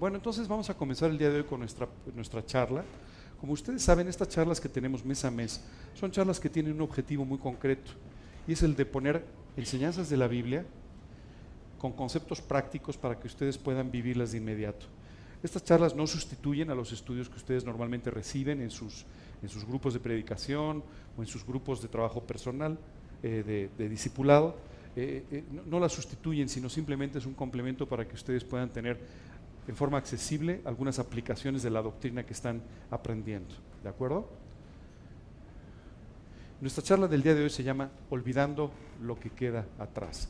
Bueno, entonces vamos a comenzar el día de hoy con nuestra, nuestra charla. Como ustedes saben, estas charlas que tenemos mes a mes son charlas que tienen un objetivo muy concreto y es el de poner enseñanzas de la Biblia con conceptos prácticos para que ustedes puedan vivirlas de inmediato. Estas charlas no sustituyen a los estudios que ustedes normalmente reciben en sus, en sus grupos de predicación o en sus grupos de trabajo personal, eh, de, discipulado. Eh, eh, no las sustituyen, sino simplemente es un complemento para que ustedes puedan tener en forma accesible algunas aplicaciones de la doctrina que están aprendiendo. ¿De acuerdo? Nuestra charla del día de hoy se llama Olvidando lo que queda atrás.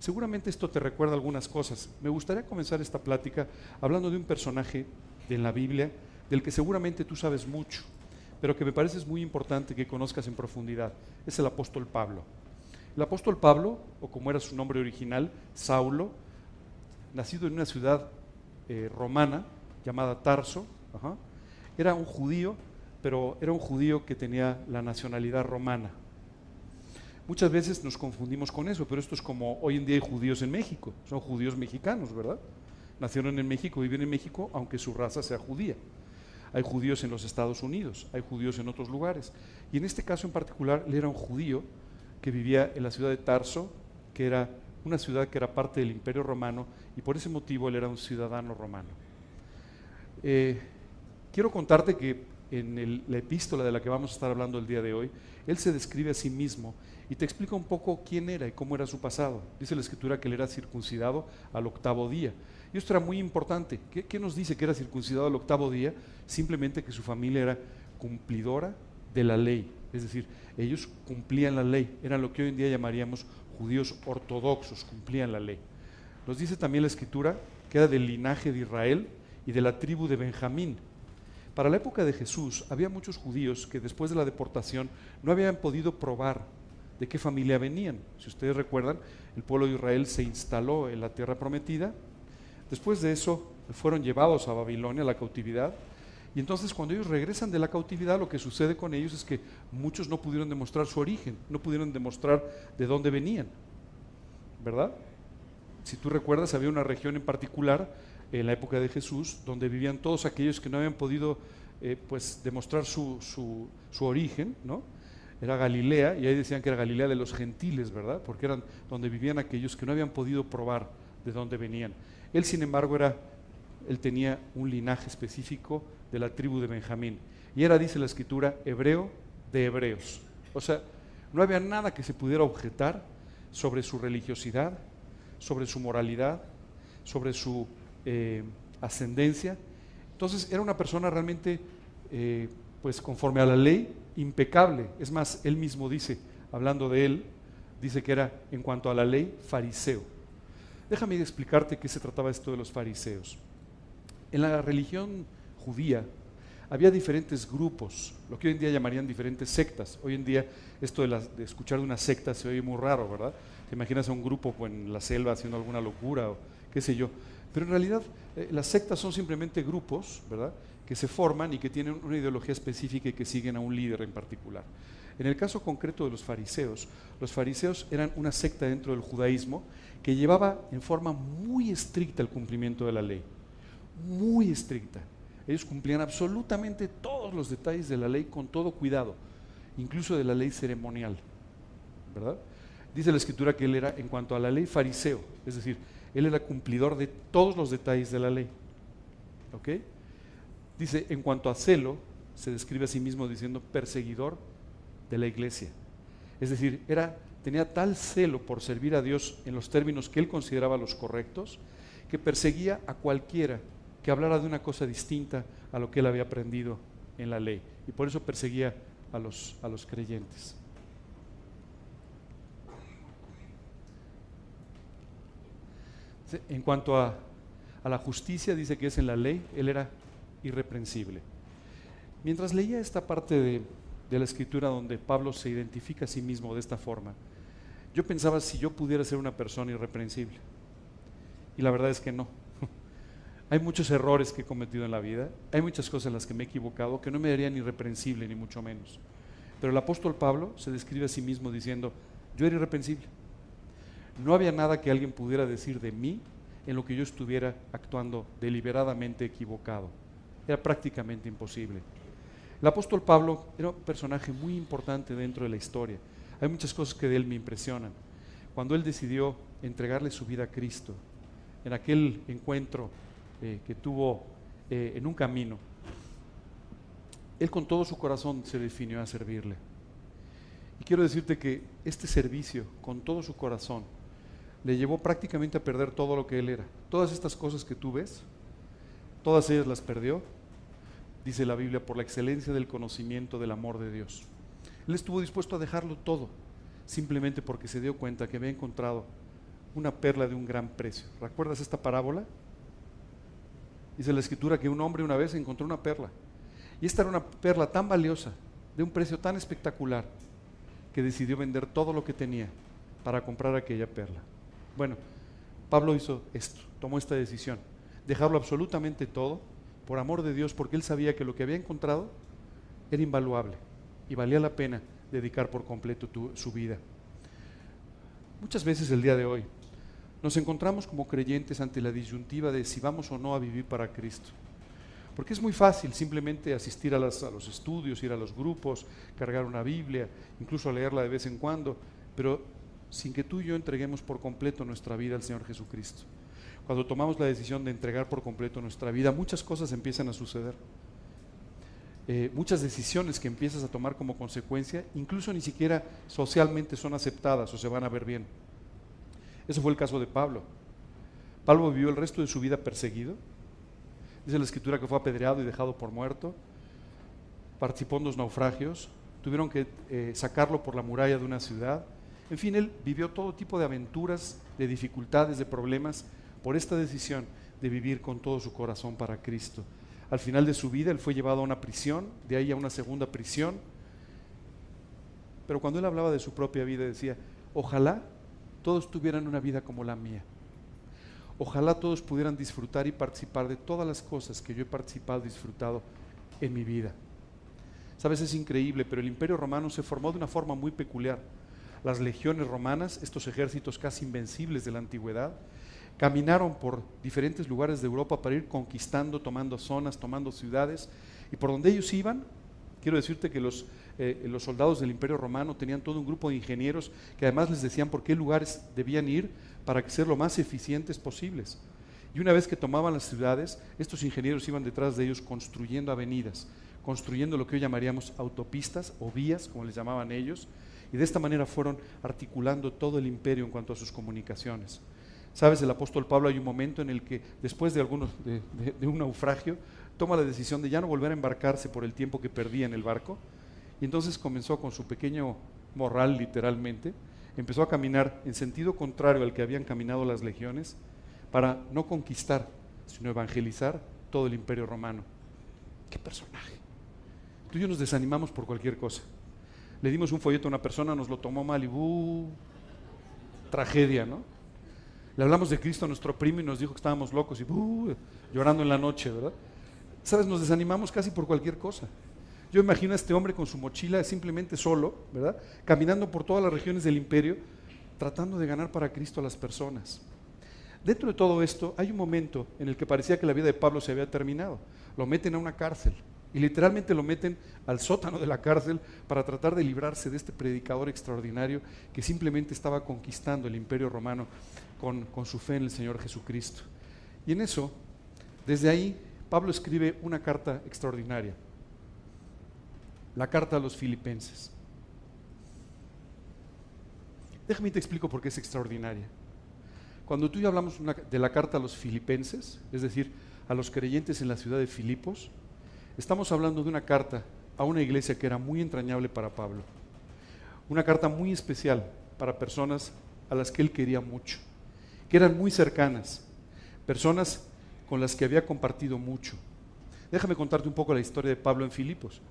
Seguramente esto te recuerda algunas cosas. Me gustaría comenzar esta plática hablando de un personaje de la Biblia del que seguramente tú sabes mucho, pero que me parece es muy importante que conozcas en profundidad. Es el apóstol Pablo. El apóstol Pablo, o como era su nombre original, Saulo, nacido en una ciudad eh, romana llamada Tarso, era un judío, pero era un judío que tenía la nacionalidad romana. Muchas veces nos confundimos con eso, pero esto es como hoy en día hay judíos en México, son judíos mexicanos, ¿verdad? Nacieron en México, viven en México, aunque su raza sea judía. Hay judíos en los Estados Unidos, hay judíos en otros lugares. Y en este caso en particular, él era un judío que vivía en la ciudad de Tarso, que era una ciudad que era parte del Imperio Romano, y por ese motivo él era un ciudadano romano. Eh, quiero contarte que en la epístola de la que vamos a estar hablando el día de hoy, él se describe a sí mismo y te explica un poco quién era y cómo era su pasado. Dice la escritura que él era circuncidado al octavo día. Y esto era muy importante. ¿Qué, nos dice que era circuncidado al octavo día? Simplemente que su familia era cumplidora de la ley. Es decir, ellos cumplían la ley. Eran lo que hoy en día llamaríamos judíos ortodoxos, cumplían la ley. Nos dice también la escritura que era del linaje de Israel y de la tribu de Benjamín. Para la época de Jesús había muchos judíos que después de la deportación no habían podido probar de qué familia venían. Si ustedes recuerdan, el pueblo de Israel se instaló en la tierra prometida. Después de eso fueron llevados a Babilonia, a la cautividad. Y entonces cuando ellos regresan de la cautividad, lo que sucede con ellos es que muchos no pudieron demostrar su origen, no pudieron demostrar de dónde venían. ¿Verdad? Si tú recuerdas, había una región en particular en la época de Jesús donde vivían todos aquellos que no habían podido eh, pues, demostrar su, su, su origen, ¿no? era Galilea, y ahí decían que era Galilea de los gentiles, ¿verdad? Porque eran donde vivían aquellos que no habían podido probar de dónde venían. Él, sin embargo, era, él tenía un linaje específico de la tribu de Benjamín. Y era, dice la escritura, hebreo de hebreos. O sea, no había nada que se pudiera objetar sobre su religiosidad, sobre su moralidad, sobre su eh, ascendencia. Entonces era una persona realmente, eh, pues conforme a la ley, impecable. Es más, él mismo dice, hablando de él, dice que era, en cuanto a la ley, fariseo. Déjame explicarte qué se trataba esto de los fariseos. En la religión judía había diferentes grupos, lo que hoy en día llamarían diferentes sectas. Hoy en día esto de, de escuchar de una secta se oye muy raro, ¿verdad? Te imaginas a un grupo en la selva haciendo alguna locura o qué sé yo. Pero en realidad eh, las sectas son simplemente grupos, ¿verdad? que se forman y que tienen una ideología específica y que siguen a un líder en particular. En el caso concreto de los fariseos, los fariseos eran una secta dentro del judaísmo que llevaba en forma muy estricta el cumplimiento de la ley, muy estricta. Ellos cumplían absolutamente todos los detalles de la ley con todo cuidado, incluso de la ley ceremonial, ¿verdad? Dice la escritura que él era, en cuanto a la ley, fariseo, es decir, él era cumplidor de todos los detalles de la ley. ¿Ok? Dice, en cuanto a celo, se describe a sí mismo diciendo perseguidor de la iglesia. Es decir, era, tenía tal celo por servir a Dios en los términos que él consideraba los correctos, que perseguía a cualquiera que hablara de una cosa distinta a lo que él había aprendido en la ley. Y por eso perseguía a los, a los creyentes. En cuanto a, a la justicia, dice que es en la ley, él era irreprensible. Mientras leía esta parte de, la escritura donde Pablo se identifica a sí mismo de esta forma, yo pensaba si yo pudiera ser una persona irreprensible. Y la verdad es que no. Hay muchos errores que he cometido en la vida, hay muchas cosas en las que me he equivocado que no me harían irreprensible, ni mucho menos. Pero el apóstol Pablo se describe a sí mismo diciendo, yo era irreprensible. No había nada que alguien pudiera decir de mí en lo que yo estuviera actuando deliberadamente equivocado. Era prácticamente imposible. El apóstol Pablo era un personaje muy importante dentro de la historia. Hay muchas cosas que de él me impresionan. Cuando él decidió entregarle su vida a Cristo, en aquel encuentro eh, que tuvo eh, en un camino, él con todo su corazón se definió a servirle. Y quiero decirte que este servicio, con todo su corazón, le llevó prácticamente a perder todo lo que él era. Todas estas cosas que tú ves, todas ellas las perdió, dice la Biblia, por la excelencia del conocimiento del amor de Dios. Él estuvo dispuesto a dejarlo todo, simplemente porque se dio cuenta que había encontrado una perla de un gran precio. ¿Recuerdas esta parábola? Dice la escritura que un hombre una vez encontró una perla. Y esta era una perla tan valiosa, de un precio tan espectacular, que decidió vender todo lo que tenía para comprar aquella perla. Bueno, Pablo hizo esto, tomó esta decisión, dejarlo absolutamente todo por amor de Dios, porque él sabía que lo que había encontrado era invaluable y valía la pena dedicar por completo su vida. Muchas veces el día de hoy nos encontramos como creyentes ante la disyuntiva de si vamos o no a vivir para Cristo. Porque es muy fácil simplemente asistir a, los estudios, ir a los grupos, cargar una Biblia, incluso leerla de vez en cuando, pero sin que tú y yo entreguemos por completo nuestra vida al Señor Jesucristo. Cuando tomamos la decisión de entregar por completo nuestra vida, muchas cosas empiezan a suceder. Eh, muchas decisiones que empiezas a tomar como consecuencia, incluso ni siquiera socialmente son aceptadas o se van a ver bien. Ese fue el caso de Pablo. Pablo vivió el resto de su vida perseguido. Dice la escritura que fue apedreado y dejado por muerto. Participó en dos naufragios. Tuvieron que eh, sacarlo por la muralla de una ciudad. En fin, él vivió todo tipo de aventuras, de dificultades, de problemas, por esta decisión de vivir con todo su corazón para Cristo. Al final de su vida, él fue llevado a una prisión, de ahí a una segunda prisión. Pero cuando él hablaba de su propia vida, decía, ojalá todos tuvieran una vida como la mía. Ojalá todos pudieran disfrutar y participar de todas las cosas que yo he participado disfrutado en mi vida. Sabes, es increíble, pero el imperio romano se formó de una forma muy peculiar las legiones romanas, estos ejércitos casi invencibles de la antigüedad, caminaron por diferentes lugares de Europa para ir conquistando, tomando zonas, tomando ciudades, y por donde ellos iban, quiero decirte que los, eh, los soldados del Imperio Romano tenían todo un grupo de ingenieros que además les decían por qué lugares debían ir para ser lo más eficientes posibles. Y una vez que tomaban las ciudades, estos ingenieros iban detrás de ellos construyendo avenidas, construyendo lo que hoy llamaríamos autopistas o vías, como les llamaban ellos, y de esta manera fueron articulando todo el imperio en cuanto a sus comunicaciones. Sabes, el apóstol Pablo hay un momento en el que después de, algunos, de, un naufragio toma la decisión de ya no volver a embarcarse por el tiempo que perdía en el barco y entonces comenzó con su pequeño morral literalmente, empezó a caminar en sentido contrario al que habían caminado las legiones para no conquistar, sino evangelizar todo el imperio romano. ¡Qué personaje! Tú y yo nos desanimamos por cualquier cosa le dimos un folleto a una persona, nos lo tomó mal y ¡uh! tragedia, ¿no? Le hablamos de Cristo a nuestro primo y nos dijo que estábamos locos y ¡uh! llorando en la noche, ¿verdad? Sabes, nos desanimamos casi por cualquier cosa. Yo imagino a este hombre con su mochila simplemente solo, ¿verdad? Caminando por todas las regiones del imperio, tratando de ganar para Cristo a las personas. Dentro de todo esto hay un momento en el que parecía que la vida de Pablo se había terminado. Lo meten a una cárcel. Y literalmente lo meten al sótano de la cárcel para tratar de librarse de este predicador extraordinario que simplemente estaba conquistando el imperio romano con, con su fe en el Señor Jesucristo. Y en eso, desde ahí, Pablo escribe una carta extraordinaria, la carta a los filipenses. Déjame te explico por qué es extraordinaria. Cuando tú y yo hablamos de la carta a los filipenses, es decir, a los creyentes en la ciudad de Filipos, Estamos hablando de una carta a una iglesia que era muy entrañable para Pablo. Una carta muy especial para personas a las que él quería mucho, que eran muy cercanas, personas con las que había compartido mucho. Déjame contarte un poco la historia de Pablo en Filipos.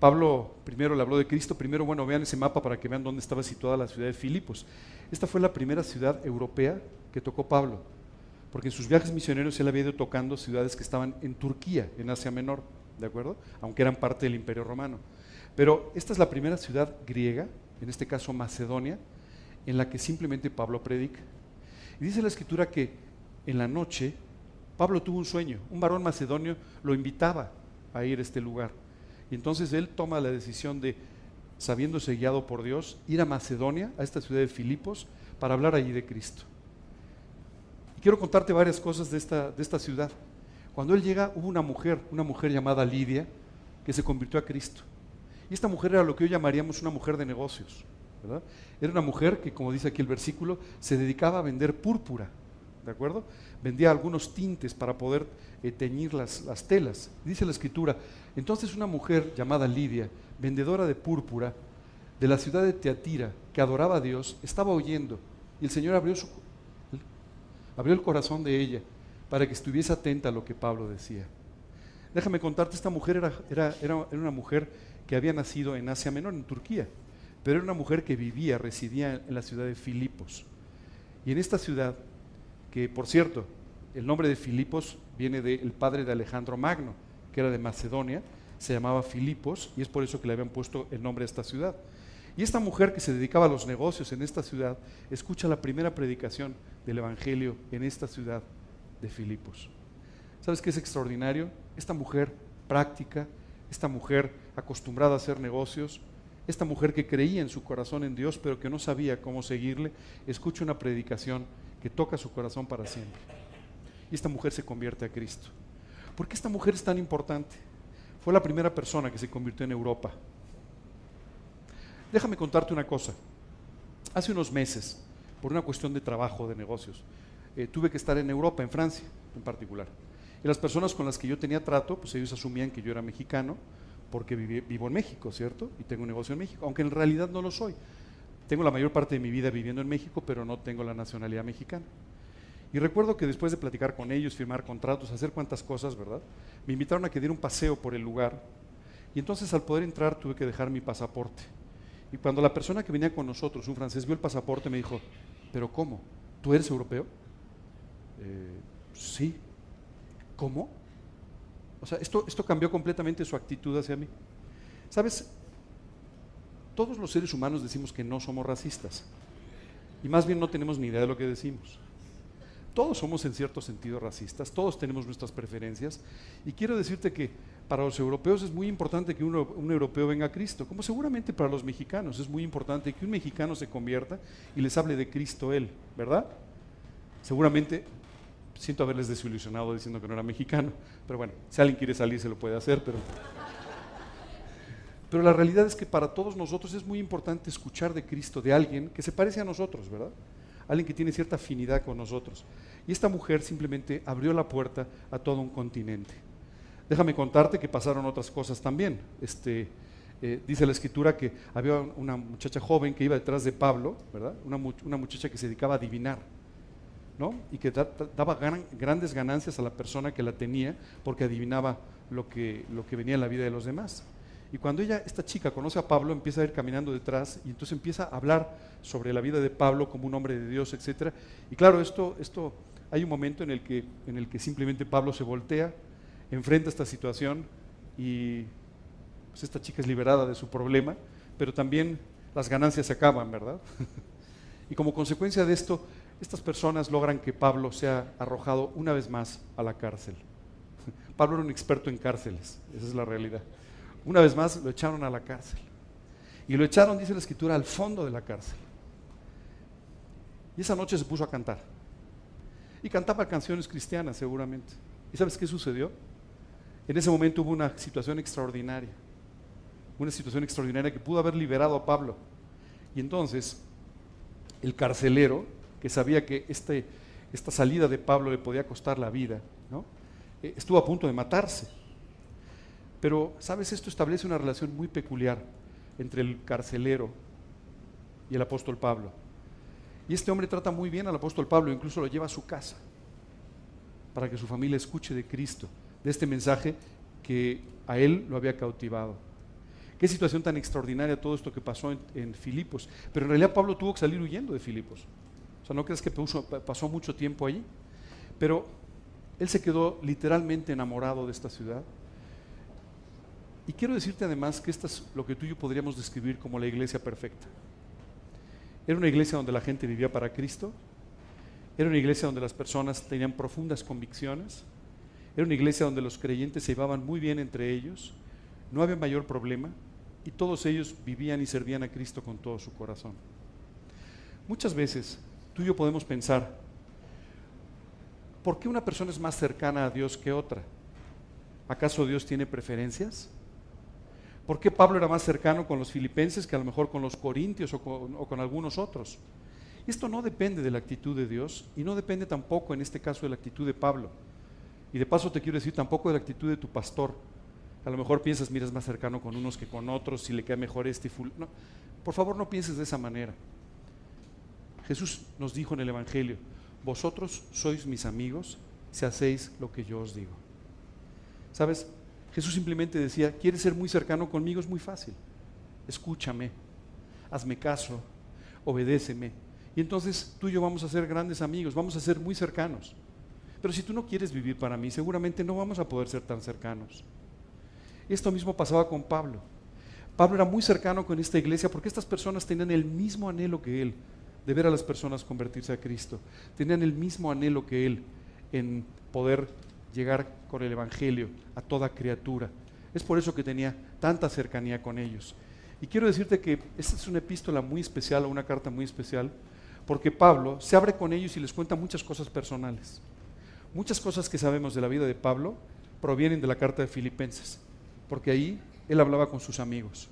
Pablo primero le habló de Cristo, primero, bueno, vean ese mapa para que vean dónde estaba situada la ciudad de Filipos. Esta fue la primera ciudad europea que tocó Pablo porque en sus viajes misioneros él había ido tocando ciudades que estaban en Turquía, en Asia Menor, ¿de acuerdo? Aunque eran parte del Imperio Romano. Pero esta es la primera ciudad griega, en este caso Macedonia, en la que simplemente Pablo predica. Y dice la escritura que en la noche, Pablo tuvo un sueño. Un varón macedonio lo invitaba a ir a este lugar. Y entonces él toma la decisión de, sabiéndose guiado por Dios, ir a Macedonia, a esta ciudad de Filipos, para hablar allí de Cristo. Y quiero contarte varias cosas de esta, de esta ciudad. Cuando él llega, hubo una mujer, una mujer llamada Lidia, que se convirtió a Cristo. Y esta mujer era lo que hoy llamaríamos una mujer de negocios. Era una mujer que, como dice aquí el versículo, se dedicaba a vender púrpura. ¿De acuerdo? Vendía algunos tintes para poder eh, teñir las, las telas. Dice la escritura, entonces una mujer llamada Lidia, vendedora de púrpura, de la ciudad de Teatira, que adoraba a Dios, estaba oyendo. Y el Señor abrió, su, abrió el corazón de ella para que estuviese atenta a lo que Pablo decía. Déjame contarte, esta mujer era, era, era, una mujer que había nacido en Asia Menor, en Turquía, pero era una mujer que vivía, residía en la ciudad de Filipos. Y en esta ciudad, que por cierto, el nombre de Filipos viene del padre de Alejandro Magno, que era de Macedonia, se llamaba Filipos, y es por eso que le habían puesto el nombre a esta ciudad. Y esta mujer que se dedicaba a los negocios en esta ciudad, escucha la primera predicación del Evangelio en esta ciudad de Filipos. ¿Sabes qué es extraordinario? Esta mujer práctica, esta mujer acostumbrada a hacer negocios, esta mujer que creía en su corazón en Dios, pero que no sabía cómo seguirle, escucha una predicación que toca su corazón para siempre. Y esta mujer se convierte a Cristo. ¿Por qué esta mujer es tan importante? Fue la primera persona que se convirtió en Europa. Déjame contarte una cosa. Hace unos meses, por una cuestión de trabajo, de negocios, eh, tuve que estar en Europa, en Francia en particular. Y las personas con las que yo tenía trato, pues ellos asumían que yo era mexicano porque vivo en México, ¿cierto? Y tengo un negocio en México, aunque en realidad no lo soy. Tengo la mayor parte de mi vida viviendo en México, pero no tengo la nacionalidad mexicana. Y recuerdo que después de platicar con ellos, firmar contratos, hacer cuantas cosas, ¿verdad? Me invitaron a que diera un paseo por el lugar. Y entonces al poder entrar tuve que dejar mi pasaporte. Y cuando la persona que venía con nosotros, un francés, vio el pasaporte, me dijo, ¿pero cómo? ¿Tú eres europeo? Eh, sí. ¿Cómo? O sea, esto, esto cambió completamente su actitud hacia mí. ¿Sabes? Todos los seres humanos decimos que no somos racistas. Y más bien no tenemos ni idea de lo que decimos. Todos somos en cierto sentido racistas, todos tenemos nuestras preferencias. Y quiero decirte que para los europeos es muy importante que un europeo venga a Cristo, como seguramente para los mexicanos es muy importante que un mexicano se convierta y les hable de Cristo Él, ¿verdad? Seguramente siento haberles desilusionado diciendo que no era mexicano, pero bueno, si alguien quiere salir se lo puede hacer, pero... Pero la realidad es que para todos nosotros es muy importante escuchar de Cristo, de alguien que se parece a nosotros, ¿verdad? Alguien que tiene cierta afinidad con nosotros. Y esta mujer simplemente abrió la puerta a todo un continente. Déjame contarte que pasaron otras cosas también. Este, eh, dice la escritura que había una muchacha joven que iba detrás de Pablo, ¿verdad? Una, muchacha que se dedicaba a adivinar y que daba grandes ganancias a la persona que la tenía porque adivinaba lo que, lo que venía en la vida de los demás. Y cuando ella, esta chica, conoce a Pablo, empieza a ir caminando detrás y entonces empieza a hablar sobre la vida de Pablo como un hombre de Dios, etc. Y claro, esto, esto hay un momento en el, que, en el que simplemente Pablo se voltea, enfrenta esta situación y pues esta chica es liberada de su problema, pero también las ganancias se acaban, ¿verdad? y como consecuencia de esto, estas personas logran que Pablo sea arrojado una vez más a la cárcel. Pablo era un experto en cárceles, esa es la realidad. Una vez más lo echaron a la cárcel. Y lo echaron, dice la escritura, al fondo de la cárcel. Y esa noche se puso a cantar. Y cantaba canciones cristianas seguramente. ¿Y sabes qué sucedió? En ese momento hubo una situación extraordinaria. Una situación extraordinaria que pudo haber liberado a Pablo. Y entonces el carcelero que sabía que este, esta salida de Pablo le podía costar la vida, ¿no? Eh, estuvo a punto de matarse. Pero, ¿sabes? Esto establece una relación muy peculiar entre el carcelero y el apóstol Pablo. Y este hombre trata muy bien al apóstol Pablo, incluso lo lleva a su casa para que su familia escuche de Cristo, de este mensaje que a él lo había cautivado. Qué situación tan extraordinaria todo esto que pasó en, Filipos. Pero en realidad Pablo tuvo que salir huyendo de Filipos. O sea, no crees que pasó mucho tiempo allí. Pero él se quedó literalmente enamorado de esta ciudad. Y quiero decirte además que esta es lo que tú y yo podríamos describir como la iglesia perfecta. Era una iglesia donde la gente vivía para Cristo Era una iglesia donde las personas tenían profundas convicciones. Era una iglesia donde los creyentes se llevaban muy bien entre ellos. No había mayor problema. Y todos ellos vivían y servían a Cristo con todo su corazón. Muchas veces tú y yo podemos pensar, ¿por qué una persona es más cercana a Dios que otra? ¿Acaso Dios tiene preferencias? ¿Por qué Pablo era más cercano con los filipenses que a lo mejor con los corintios o con, algunos otros? Esto no depende de la actitud de Dios y no depende tampoco en este caso de la actitud de Pablo. Y de paso te quiero decir tampoco de la actitud de tu pastor. A lo mejor piensas, mira, es más cercano con unos que con otros, si le queda mejor este y por favor, no pienses de esa manera. Jesús nos dijo en el Evangelio, vosotros sois mis amigos si hacéis lo que yo os digo. ¿Sabes? Jesús simplemente decía, ¿quieres ser muy cercano conmigo? Es muy fácil. Escúchame, hazme caso, obedéceme. Y entonces tú y yo vamos a ser grandes amigos, vamos a ser muy cercanos. Pero si tú no quieres vivir para mí, seguramente no vamos a poder ser tan cercanos. Esto mismo pasaba con Pablo. Pablo era muy cercano con esta iglesia porque estas personas tenían el mismo anhelo que él de ver a las personas convertirse a Cristo. Tenían el mismo anhelo que él en poder llegar con el Evangelio a toda criatura. Es por eso que tenía tanta cercanía con ellos. Y quiero decirte que esta es una epístola muy especial o una carta muy especial, porque Pablo se abre con ellos y les cuenta muchas cosas personales. Muchas cosas que sabemos de la vida de Pablo provienen de la carta de Filipenses, porque ahí él hablaba con sus amigos,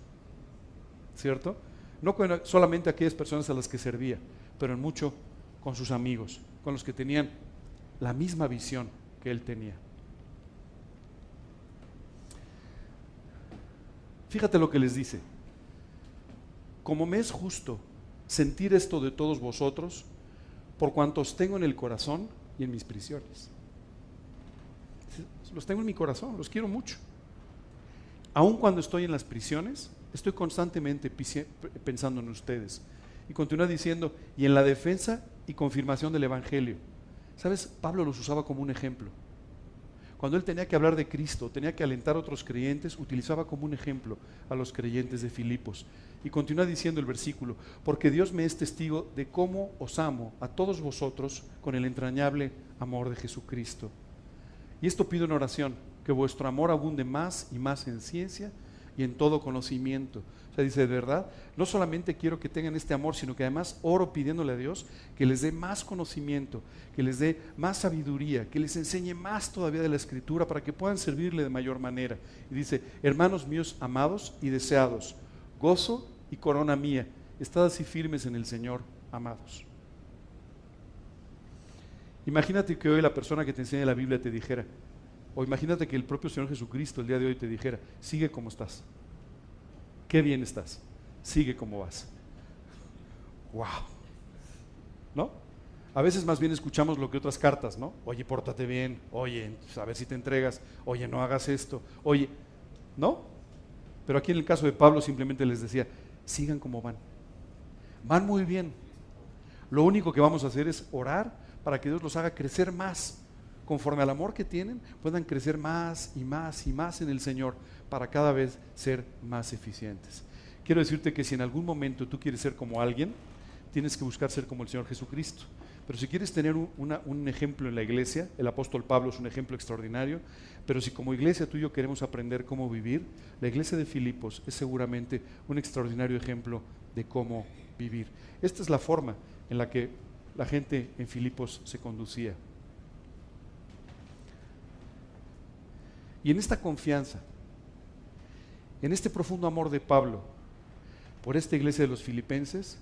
¿cierto? No solamente aquellas personas a las que servía, pero en mucho con sus amigos, con los que tenían la misma visión que él tenía. Fíjate lo que les dice. Como me es justo sentir esto de todos vosotros, por cuantos tengo en el corazón y en mis prisiones. Los tengo en mi corazón, los quiero mucho. Aun cuando estoy en las prisiones, estoy constantemente pensando en ustedes. Y continúa diciendo, y en la defensa y confirmación del Evangelio ¿Sabes? Pablo los usaba como un ejemplo. Cuando él tenía que hablar de Cristo, tenía que alentar a otros creyentes, utilizaba como un ejemplo a los creyentes de Filipos. Y continúa diciendo el versículo, porque Dios me es testigo de cómo os amo a todos vosotros con el entrañable amor de Jesucristo. Y esto pido en oración, que vuestro amor abunde más y más en ciencia y en todo conocimiento, o sea, dice, de verdad, no solamente quiero que tengan este amor, sino que además oro pidiéndole a Dios que les dé más conocimiento, que les dé más sabiduría, que les enseñe más todavía de la escritura para que puedan servirle de mayor manera. Y dice, hermanos míos amados y deseados, gozo y corona mía, estad así firmes en el Señor, amados. Imagínate que hoy la persona que te enseña la Biblia te dijera, o imagínate que el propio Señor Jesucristo el día de hoy te dijera, sigue como estás qué bien estás, sigue como vas. ¡Wow! ¿No? A veces más bien escuchamos lo que otras cartas, ¿no? Oye, pórtate bien, oye, pues, a ver si te entregas, oye, no hagas esto, oye, ¿no? Pero aquí en el caso de Pablo simplemente les decía, sigan como van. Van muy bien. Lo único que vamos a hacer es orar para que Dios los haga crecer más. Conforme al amor que tienen, puedan crecer más y más y más en el Señor para cada vez ser más eficientes. Quiero decirte que si en algún momento tú quieres ser como alguien, tienes que buscar ser como el Señor Jesucristo. Pero si quieres tener un, ejemplo en la iglesia, el apóstol Pablo es un ejemplo extraordinario, pero si como iglesia tú y yo queremos aprender cómo vivir, la iglesia de Filipos es seguramente un extraordinario ejemplo de cómo vivir. Esta es la forma en la que la gente en Filipos se conducía. Y en esta confianza, en este profundo amor de Pablo por esta iglesia de los filipenses,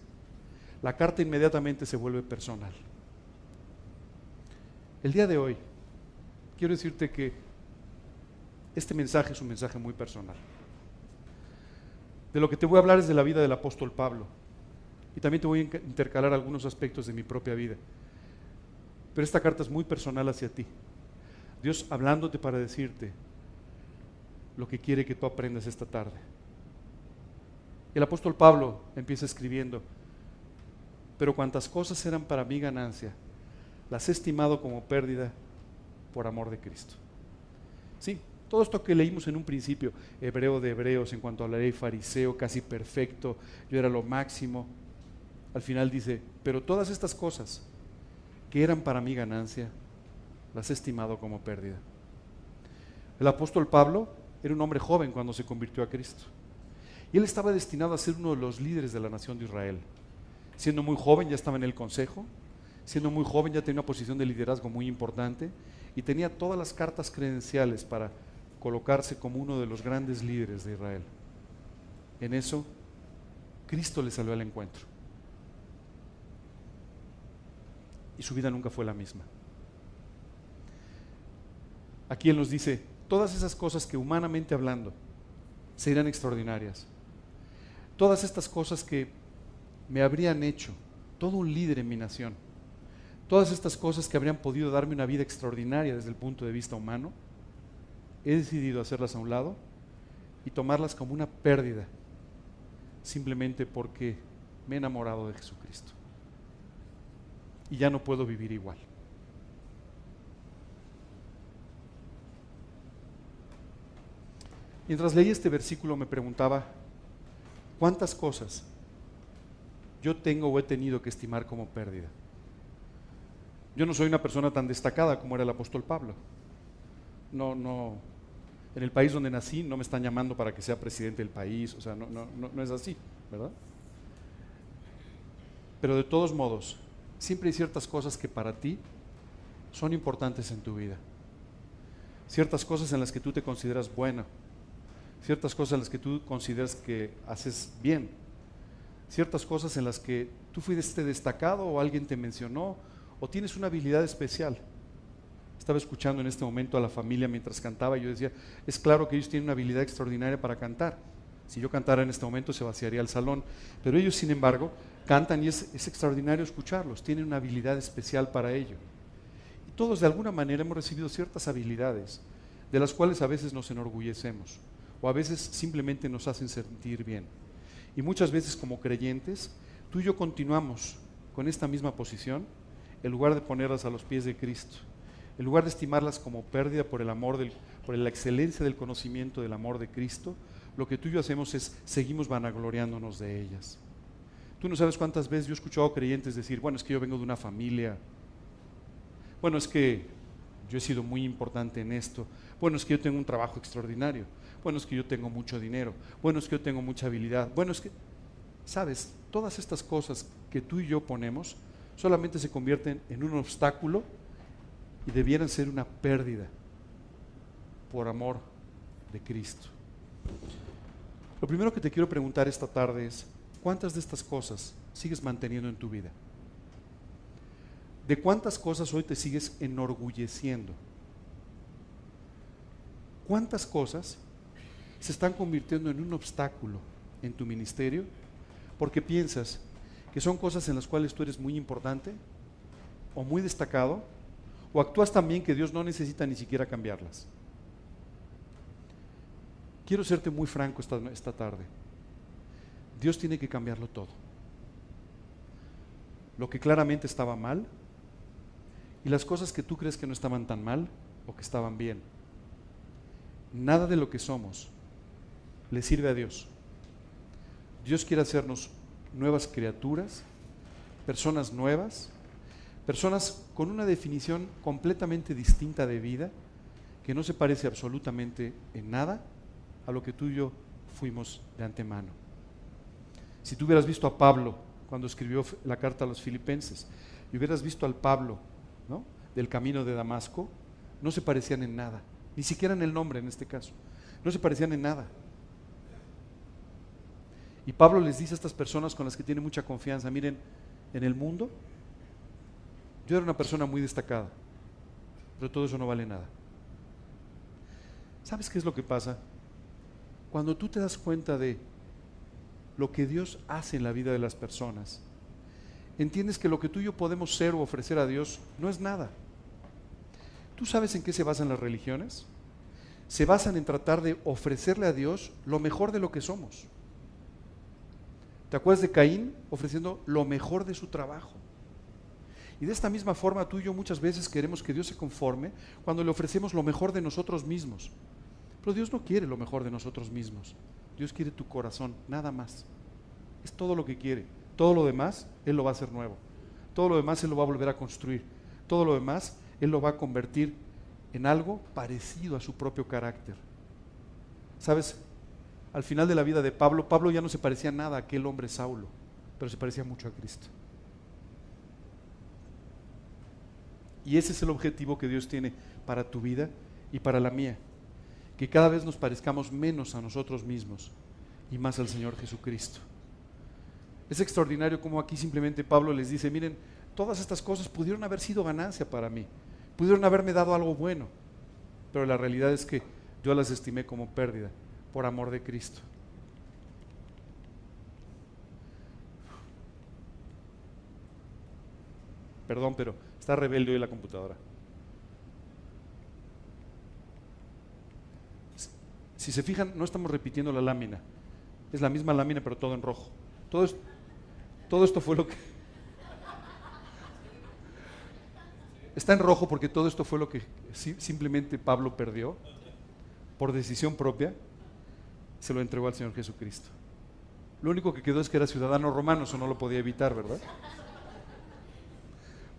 la carta inmediatamente se vuelve personal. El día de hoy, quiero decirte que este mensaje es un mensaje muy personal. De lo que te voy a hablar es de la vida del apóstol Pablo. Y también te voy a intercalar algunos aspectos de mi propia vida. Pero esta carta es muy personal hacia ti. Dios hablándote para decirte, lo que quiere que tú aprendas esta tarde. El apóstol Pablo empieza escribiendo, pero cuantas cosas eran para mí ganancia, las he estimado como pérdida por amor de Cristo. Sí, todo esto que leímos en un principio, hebreo de hebreos en cuanto a la ley fariseo, casi perfecto, yo era lo máximo, al final dice, pero todas estas cosas que eran para mí ganancia, las he estimado como pérdida. El apóstol Pablo era un hombre joven cuando se convirtió a Cristo. Y él estaba destinado a ser uno de los líderes de la nación de Israel. Siendo muy joven ya estaba en el consejo, siendo muy joven ya tenía una posición de liderazgo muy importante y tenía todas las cartas credenciales para colocarse como uno de los grandes líderes de Israel. En eso, Cristo le salió al encuentro. Y su vida nunca fue la misma. Aquí Él nos dice, todas esas cosas que humanamente hablando serían extraordinarias, todas estas cosas que me habrían hecho todo un líder en mi nación, todas estas cosas que habrían podido darme una vida extraordinaria desde el punto de vista humano, he decidido hacerlas a un lado y tomarlas como una pérdida, simplemente porque me he enamorado de Jesucristo. Y ya no puedo vivir igual. Mientras leí este versículo me preguntaba, ¿cuántas cosas yo tengo o he tenido que estimar como pérdida? Yo no soy una persona tan destacada como era el apóstol Pablo. No, no, en el país donde nací no me están llamando para que sea presidente del país, o sea, no, no, no es así, ¿verdad? Pero de todos modos, siempre hay ciertas cosas que para ti son importantes en tu vida. Ciertas cosas en las que tú te consideras buena, ciertas cosas en las que tú consideras que haces bien, ciertas cosas en las que tú fuiste destacado o alguien te mencionó o tienes una habilidad especial. Estaba escuchando en este momento a la familia mientras cantaba y yo decía, es claro que ellos tienen una habilidad extraordinaria para cantar. Si yo cantara en este momento se vaciaría el salón, pero ellos sin embargo cantan y es, es extraordinario escucharlos, tienen una habilidad especial para ello. Y todos de alguna manera hemos recibido ciertas habilidades de las cuales a veces nos enorgullecemos o a veces simplemente nos hacen sentir bien. Y muchas veces como creyentes, tú y yo continuamos con esta misma posición en lugar de ponerlas a los pies de Cristo, en lugar de estimarlas como pérdida por el amor del, por la excelencia del conocimiento del amor de Cristo, lo que tú y yo hacemos es seguimos vanagloriándonos de ellas. Tú no sabes cuántas veces yo he escuchado creyentes decir, bueno, es que yo vengo de una familia, bueno, es que yo he sido muy importante en esto, bueno, es que yo tengo un trabajo extraordinario, bueno, es que yo tengo mucho dinero, bueno, es que yo tengo mucha habilidad, bueno, es que, sabes, todas estas cosas que tú y yo ponemos, solamente se convierten en un obstáculo y debieran ser una pérdida por amor de Cristo. Lo primero que te quiero preguntar esta tarde es, ¿cuántas de estas cosas sigues manteniendo en tu vida? ¿De cuántas cosas hoy te sigues enorgulleciendo? ¿Cuántas cosas se están convirtiendo en un obstáculo en tu ministerio porque piensas que son cosas en las cuales tú eres muy importante o muy destacado, o actúas también que Dios no necesita ni siquiera cambiarlas. Quiero serte muy franco esta, esta tarde. Dios tiene que cambiarlo todo. Lo que claramente estaba mal y las cosas que tú crees que no estaban tan mal o que estaban bien. Nada de lo que somos le sirve a Dios. Dios quiere hacernos nuevas criaturas, personas nuevas, personas con una definición completamente distinta de vida, que no se parece absolutamente en nada a lo que tú y yo fuimos de antemano. Si tú hubieras visto a Pablo cuando escribió la carta a los filipenses, y hubieras visto al Pablo del camino de Damasco, no se parecían en nada, ni siquiera en el nombre en este caso, no se parecían en nada. Y Pablo les dice a estas personas con las que tiene mucha confianza, miren, en el mundo yo era una persona muy destacada, pero todo eso no vale nada. ¿Sabes qué es lo que pasa? Cuando tú te das cuenta de lo que Dios hace en la vida de las personas, entiendes que lo que tú y yo podemos ser o ofrecer a Dios no es nada. ¿Tú sabes en qué se basan las religiones? Se basan en tratar de ofrecerle a Dios lo mejor de lo que somos. ¿Te acuerdas de Caín ofreciendo lo mejor de su trabajo? Y de esta misma forma tú y yo muchas veces queremos que Dios se conforme cuando le ofrecemos lo mejor de nosotros mismos. Pero Dios no quiere lo mejor de nosotros mismos. Dios quiere tu corazón, nada más. Es todo lo que quiere. Todo lo demás, Él lo va a hacer nuevo. Todo lo demás Él lo va a volver a construir. todo lo demás, Él lo va a convertir en algo parecido a su propio carácter. ¿Sabes? Al final de la vida de Pablo, Pablo ya no se parecía nada a aquel hombre Saulo, pero se parecía mucho a Cristo. Y ese es el objetivo que Dios tiene para tu vida y para la mía. Que cada vez nos parezcamos menos a nosotros mismos y más al Señor Jesucristo. Es extraordinario como aquí simplemente Pablo les dice, miren, todas estas cosas pudieron haber sido ganancia para mí, pudieron haberme dado algo bueno, pero la realidad es que yo las estimé como pérdida por amor de Cristo. Perdón, pero está rebelde hoy la computadora. Si se fijan, no estamos repitiendo la lámina. Es la misma lámina, pero todo en rojo. Todo, esto fue lo que... Está en rojo porque todo esto fue lo que simplemente Pablo perdió por decisión propia. Se lo entregó al Señor Jesucristo. Lo único que quedó es que era ciudadano romano, eso no lo podía evitar, ¿verdad?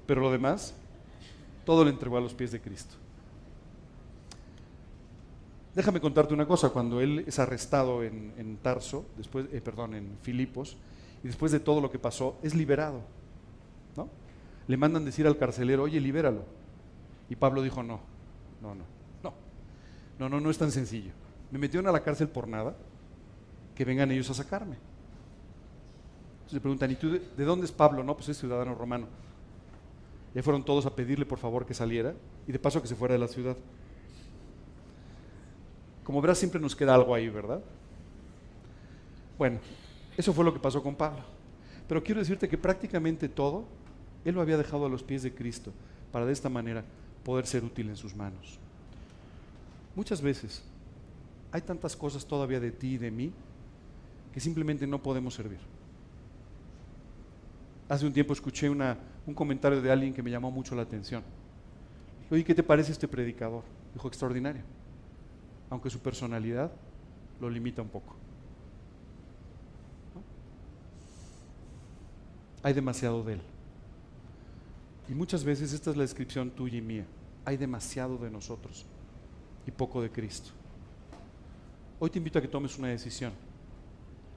Pero lo demás, todo lo entregó a los pies de Cristo. Déjame contarte una cosa, cuando él es arrestado en, Tarso, después, eh, perdón, en Filipos, y después de todo lo que pasó, es liberado. ¿no? Le mandan decir al carcelero, oye, libéralo. Y Pablo dijo, no, no, no, no, no, no, no es tan sencillo. Me metieron a la cárcel por nada, que vengan ellos a sacarme. Entonces le preguntan, ¿y tú de, de dónde es Pablo? No, pues es ciudadano romano. Ya fueron todos a pedirle por favor que saliera y de paso que se fuera de la ciudad. Como verás, siempre nos queda algo ahí, ¿verdad? Bueno, eso fue lo que pasó con Pablo. Pero quiero decirte que prácticamente todo, él lo había dejado a los pies de Cristo para de esta manera poder ser útil en sus manos. Muchas veces hay tantas cosas todavía de ti y de mí que simplemente no podemos servir. Hace un tiempo escuché un comentario de alguien que me llamó mucho la atención. Oye, ¿qué te parece este predicador? Dijo, extraordinario aunque su personalidad lo limita un poco. Hay demasiado de él. Y muchas veces esta es la descripción tuya y mía. Hay demasiado de nosotros y poco de Cristo. Hoy te invito a que tomes una decisión.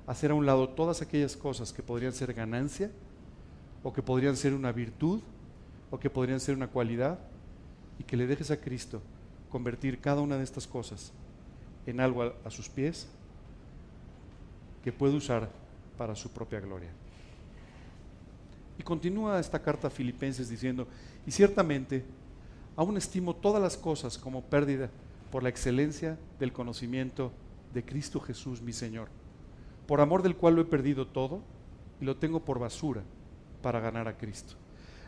Hacer a un lado todas aquellas cosas que podrían ser ganancia o que podrían ser una virtud o que podrían ser una cualidad y que le dejes a Cristo convertir cada una de estas cosas en algo a, sus pies que puede usar para su propia gloria. Y continúa esta carta a Filipenses diciendo, y ciertamente aún estimo todas las cosas como pérdida por la excelencia del conocimiento de Cristo Jesús mi Señor, por amor del cual lo he perdido todo y lo tengo por basura para ganar a Cristo.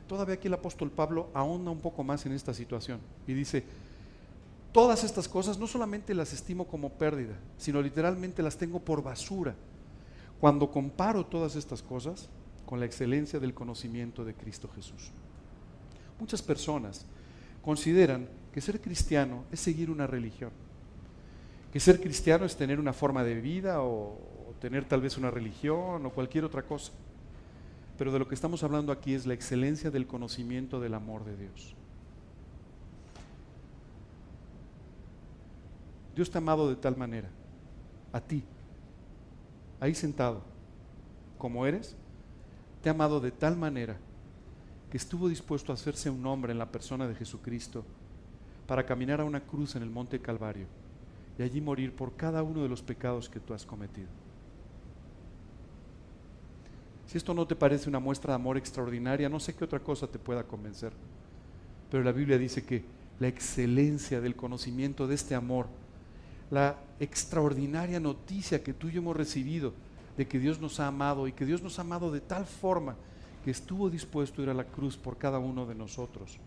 Todavía aquí el apóstol Pablo ahonda un poco más en esta situación y dice, todas estas cosas no solamente las estimo como pérdida, sino literalmente las tengo por basura. Cuando comparo todas estas cosas con la excelencia del conocimiento de Cristo Jesús. Muchas personas consideran que ser cristiano es seguir una religión, que ser cristiano es tener una forma de vida o, tener tal vez una religión o cualquier otra cosa. Pero de lo que estamos hablando aquí es la excelencia del conocimiento del amor de Dios. Dios te ha amado de tal manera, a ti, ahí sentado, como eres, te ha amado de tal manera que estuvo dispuesto a hacerse un hombre en la persona de Jesucristo para caminar a una cruz en el monte Calvario y allí morir por cada uno de los pecados que tú has cometido. Si esto no te parece una muestra de amor extraordinaria, no sé qué otra cosa te pueda convencer. Pero la Biblia dice que la excelencia del conocimiento de este amor la extraordinaria noticia que tú y yo hemos recibido de que Dios nos ha amado y que Dios nos ha amado de tal forma que estuvo dispuesto a ir a la cruz por cada uno de nosotros.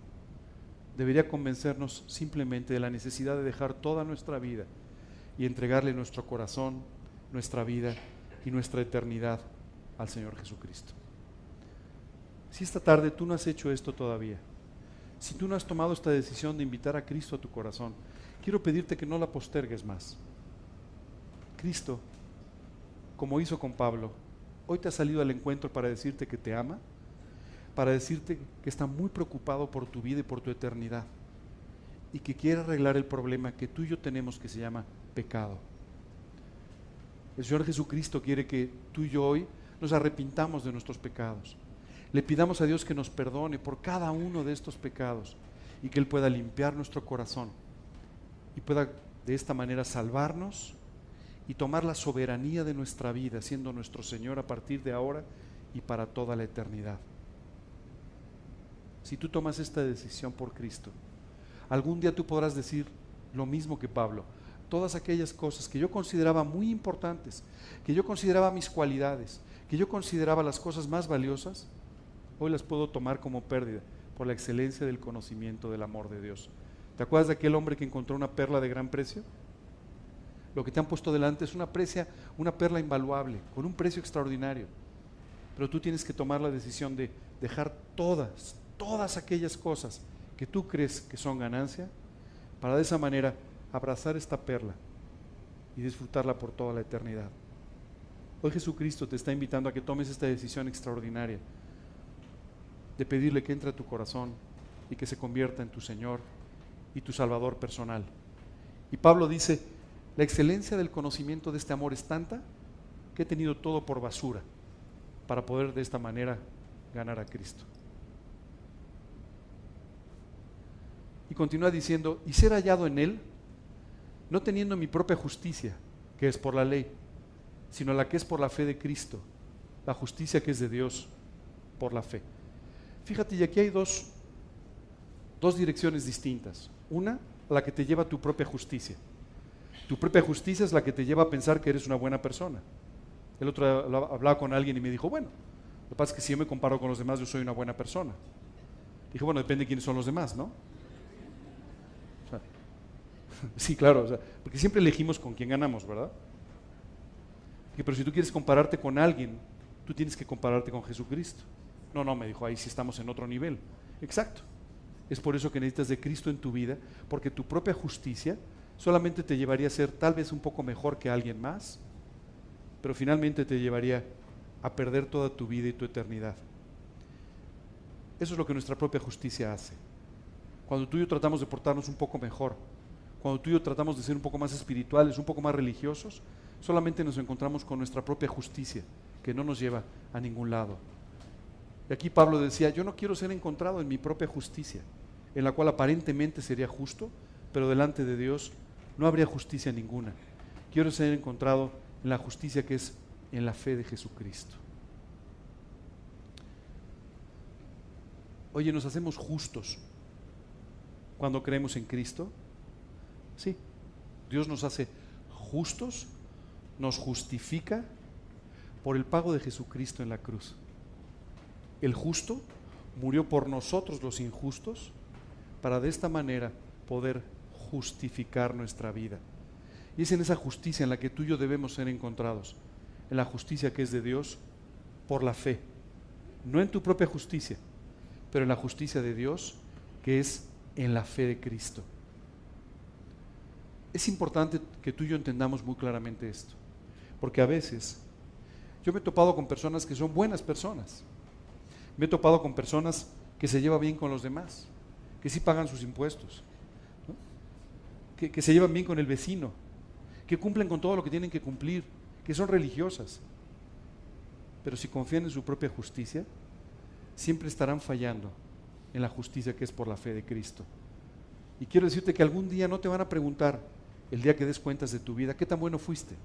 Debería convencernos simplemente de la necesidad de dejar toda nuestra vida y entregarle nuestro corazón, nuestra vida y nuestra eternidad al Señor Jesucristo. Si esta tarde tú no has hecho esto todavía, si tú no has tomado esta decisión de invitar a Cristo a tu corazón, quiero pedirte que no la postergues más. Cristo, como hizo con Pablo, hoy te ha salido al encuentro para decirte que te ama, para decirte que está muy preocupado por tu vida y por tu eternidad y que quiere arreglar el problema que tú y yo tenemos que se llama pecado. El Señor Jesucristo quiere que tú y yo hoy nos arrepintamos de nuestros pecados. Le pidamos a Dios que nos perdone por cada uno de estos pecados y que Él pueda limpiar nuestro corazón y pueda de esta manera salvarnos y tomar la soberanía de nuestra vida, siendo nuestro Señor a partir de ahora y para toda la eternidad. Si tú tomas esta decisión por Cristo, algún día tú podrás decir lo mismo que Pablo. Todas aquellas cosas que yo consideraba muy importantes, que yo consideraba mis cualidades, que yo consideraba las cosas más valiosas, hoy las puedo tomar como pérdida por la excelencia del conocimiento del amor de Dios. ¿Te acuerdas de aquel hombre que encontró una perla de gran precio? Lo que te han puesto delante es una, precia, una perla invaluable, con un precio extraordinario. Pero tú tienes que tomar la decisión de dejar todas, todas aquellas cosas que tú crees que son ganancia, para de esa manera abrazar esta perla y disfrutarla por toda la eternidad. Hoy Jesucristo te está invitando a que tomes esta decisión extraordinaria de pedirle que entre a tu corazón y que se convierta en tu Señor y tu Salvador personal. Y Pablo dice, la excelencia del conocimiento de este amor es tanta que he tenido todo por basura para poder de esta manera ganar a Cristo. Y continúa diciendo, y ser hallado en Él, no teniendo mi propia justicia, que es por la ley, sino la que es por la fe de Cristo, la justicia que es de Dios por la fe. Fíjate, y aquí hay dos, dos direcciones distintas. Una, la que te lleva tu propia justicia. Tu propia justicia es la que te lleva a pensar que eres una buena persona. El otro hablaba con alguien y me dijo, bueno, lo que pasa es que si yo me comparo con los demás, yo soy una buena persona. Dije, bueno, depende de quiénes son los demás, ¿no? Sí, claro, porque siempre elegimos con quién ganamos, ¿verdad? pero si tú quieres compararte con alguien, tú tienes que compararte con Jesucristo. No, no, me dijo, ahí sí estamos en otro nivel. Exacto. Es por eso que necesitas de Cristo en tu vida, porque tu propia justicia solamente te llevaría a ser tal vez un poco mejor que alguien más, pero finalmente te llevaría a perder toda tu vida y tu eternidad. Eso es lo que nuestra propia justicia hace. Cuando tú y yo tratamos de portarnos un poco mejor, cuando tú y yo tratamos de ser un poco más espirituales, un poco más religiosos, solamente nos encontramos con nuestra propia justicia, que no nos lleva a ningún lado. Y aquí Pablo decía, yo no quiero ser encontrado en mi propia justicia, en la cual aparentemente sería justo, pero delante de Dios no habría justicia ninguna. Quiero ser encontrado en la justicia que es en la fe de Jesucristo. Oye, ¿nos hacemos justos cuando creemos en Cristo? Sí, Dios nos hace justos, nos justifica por el pago de Jesucristo en la cruz. El justo murió por nosotros los injustos para de esta manera poder justificar nuestra vida. Y es en esa justicia en la que tú y yo debemos ser encontrados, en la justicia que es de Dios por la fe, no en tu propia justicia, pero en la justicia de Dios que es en la fe de Cristo es importante que tú y yo entendamos muy claramente esto, porque a veces yo me he topado con personas que son buenas personas, me he topado con personas que se llevan bien con los demás, que sí pagan sus impuestos, que, se llevan bien con el vecino, que cumplen con todo lo que tienen que cumplir, que son religiosas, pero si confían en su propia justicia, siempre estarán fallando en la justicia que es por la fe de Cristo. Y quiero decirte que algún día no te van a preguntar, el día que des cuentas de tu vida, ¿qué tan bueno fuiste?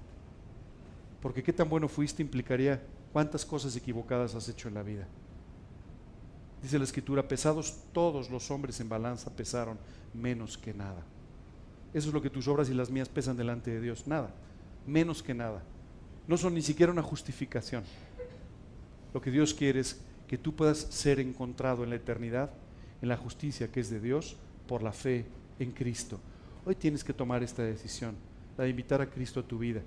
Porque qué tan bueno fuiste implicaría cuántas cosas equivocadas has hecho en la vida. Dice la escritura, pesados todos los hombres en balanza pesaron menos que nada. Eso es lo que tus obras y las mías pesan delante de Dios. Nada, menos que nada. No son ni siquiera una justificación. Lo que Dios quiere es que tú puedas ser encontrado en la eternidad, en la justicia que es de Dios, por la fe en Cristo. Hoy tienes que tomar esta decisión, la de invitar a Cristo a tu vida.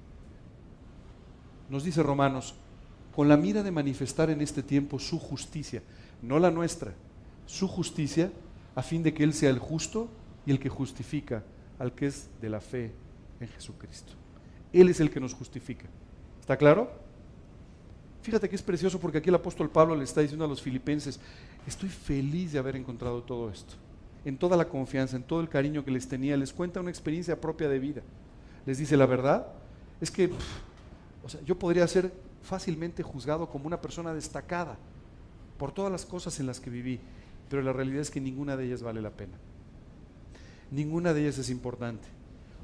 Nos dice Romanos, con la mira de manifestar en este tiempo su justicia, no la nuestra, su justicia, a fin de que Él sea el justo y el que justifica al que es de la fe en Jesucristo. Él es el que nos justifica. ¿Está claro? Fíjate que es precioso porque aquí el apóstol Pablo le está diciendo a los filipenses, estoy feliz de haber encontrado todo esto. En toda la confianza, en todo el cariño que les tenía, les cuenta una experiencia propia de vida. Les dice, la verdad es que o sea, yo podría ser fácilmente juzgado como una persona destacada por todas las cosas en las que viví, pero la realidad es que ninguna de ellas vale la pena. Ninguna de ellas es importante.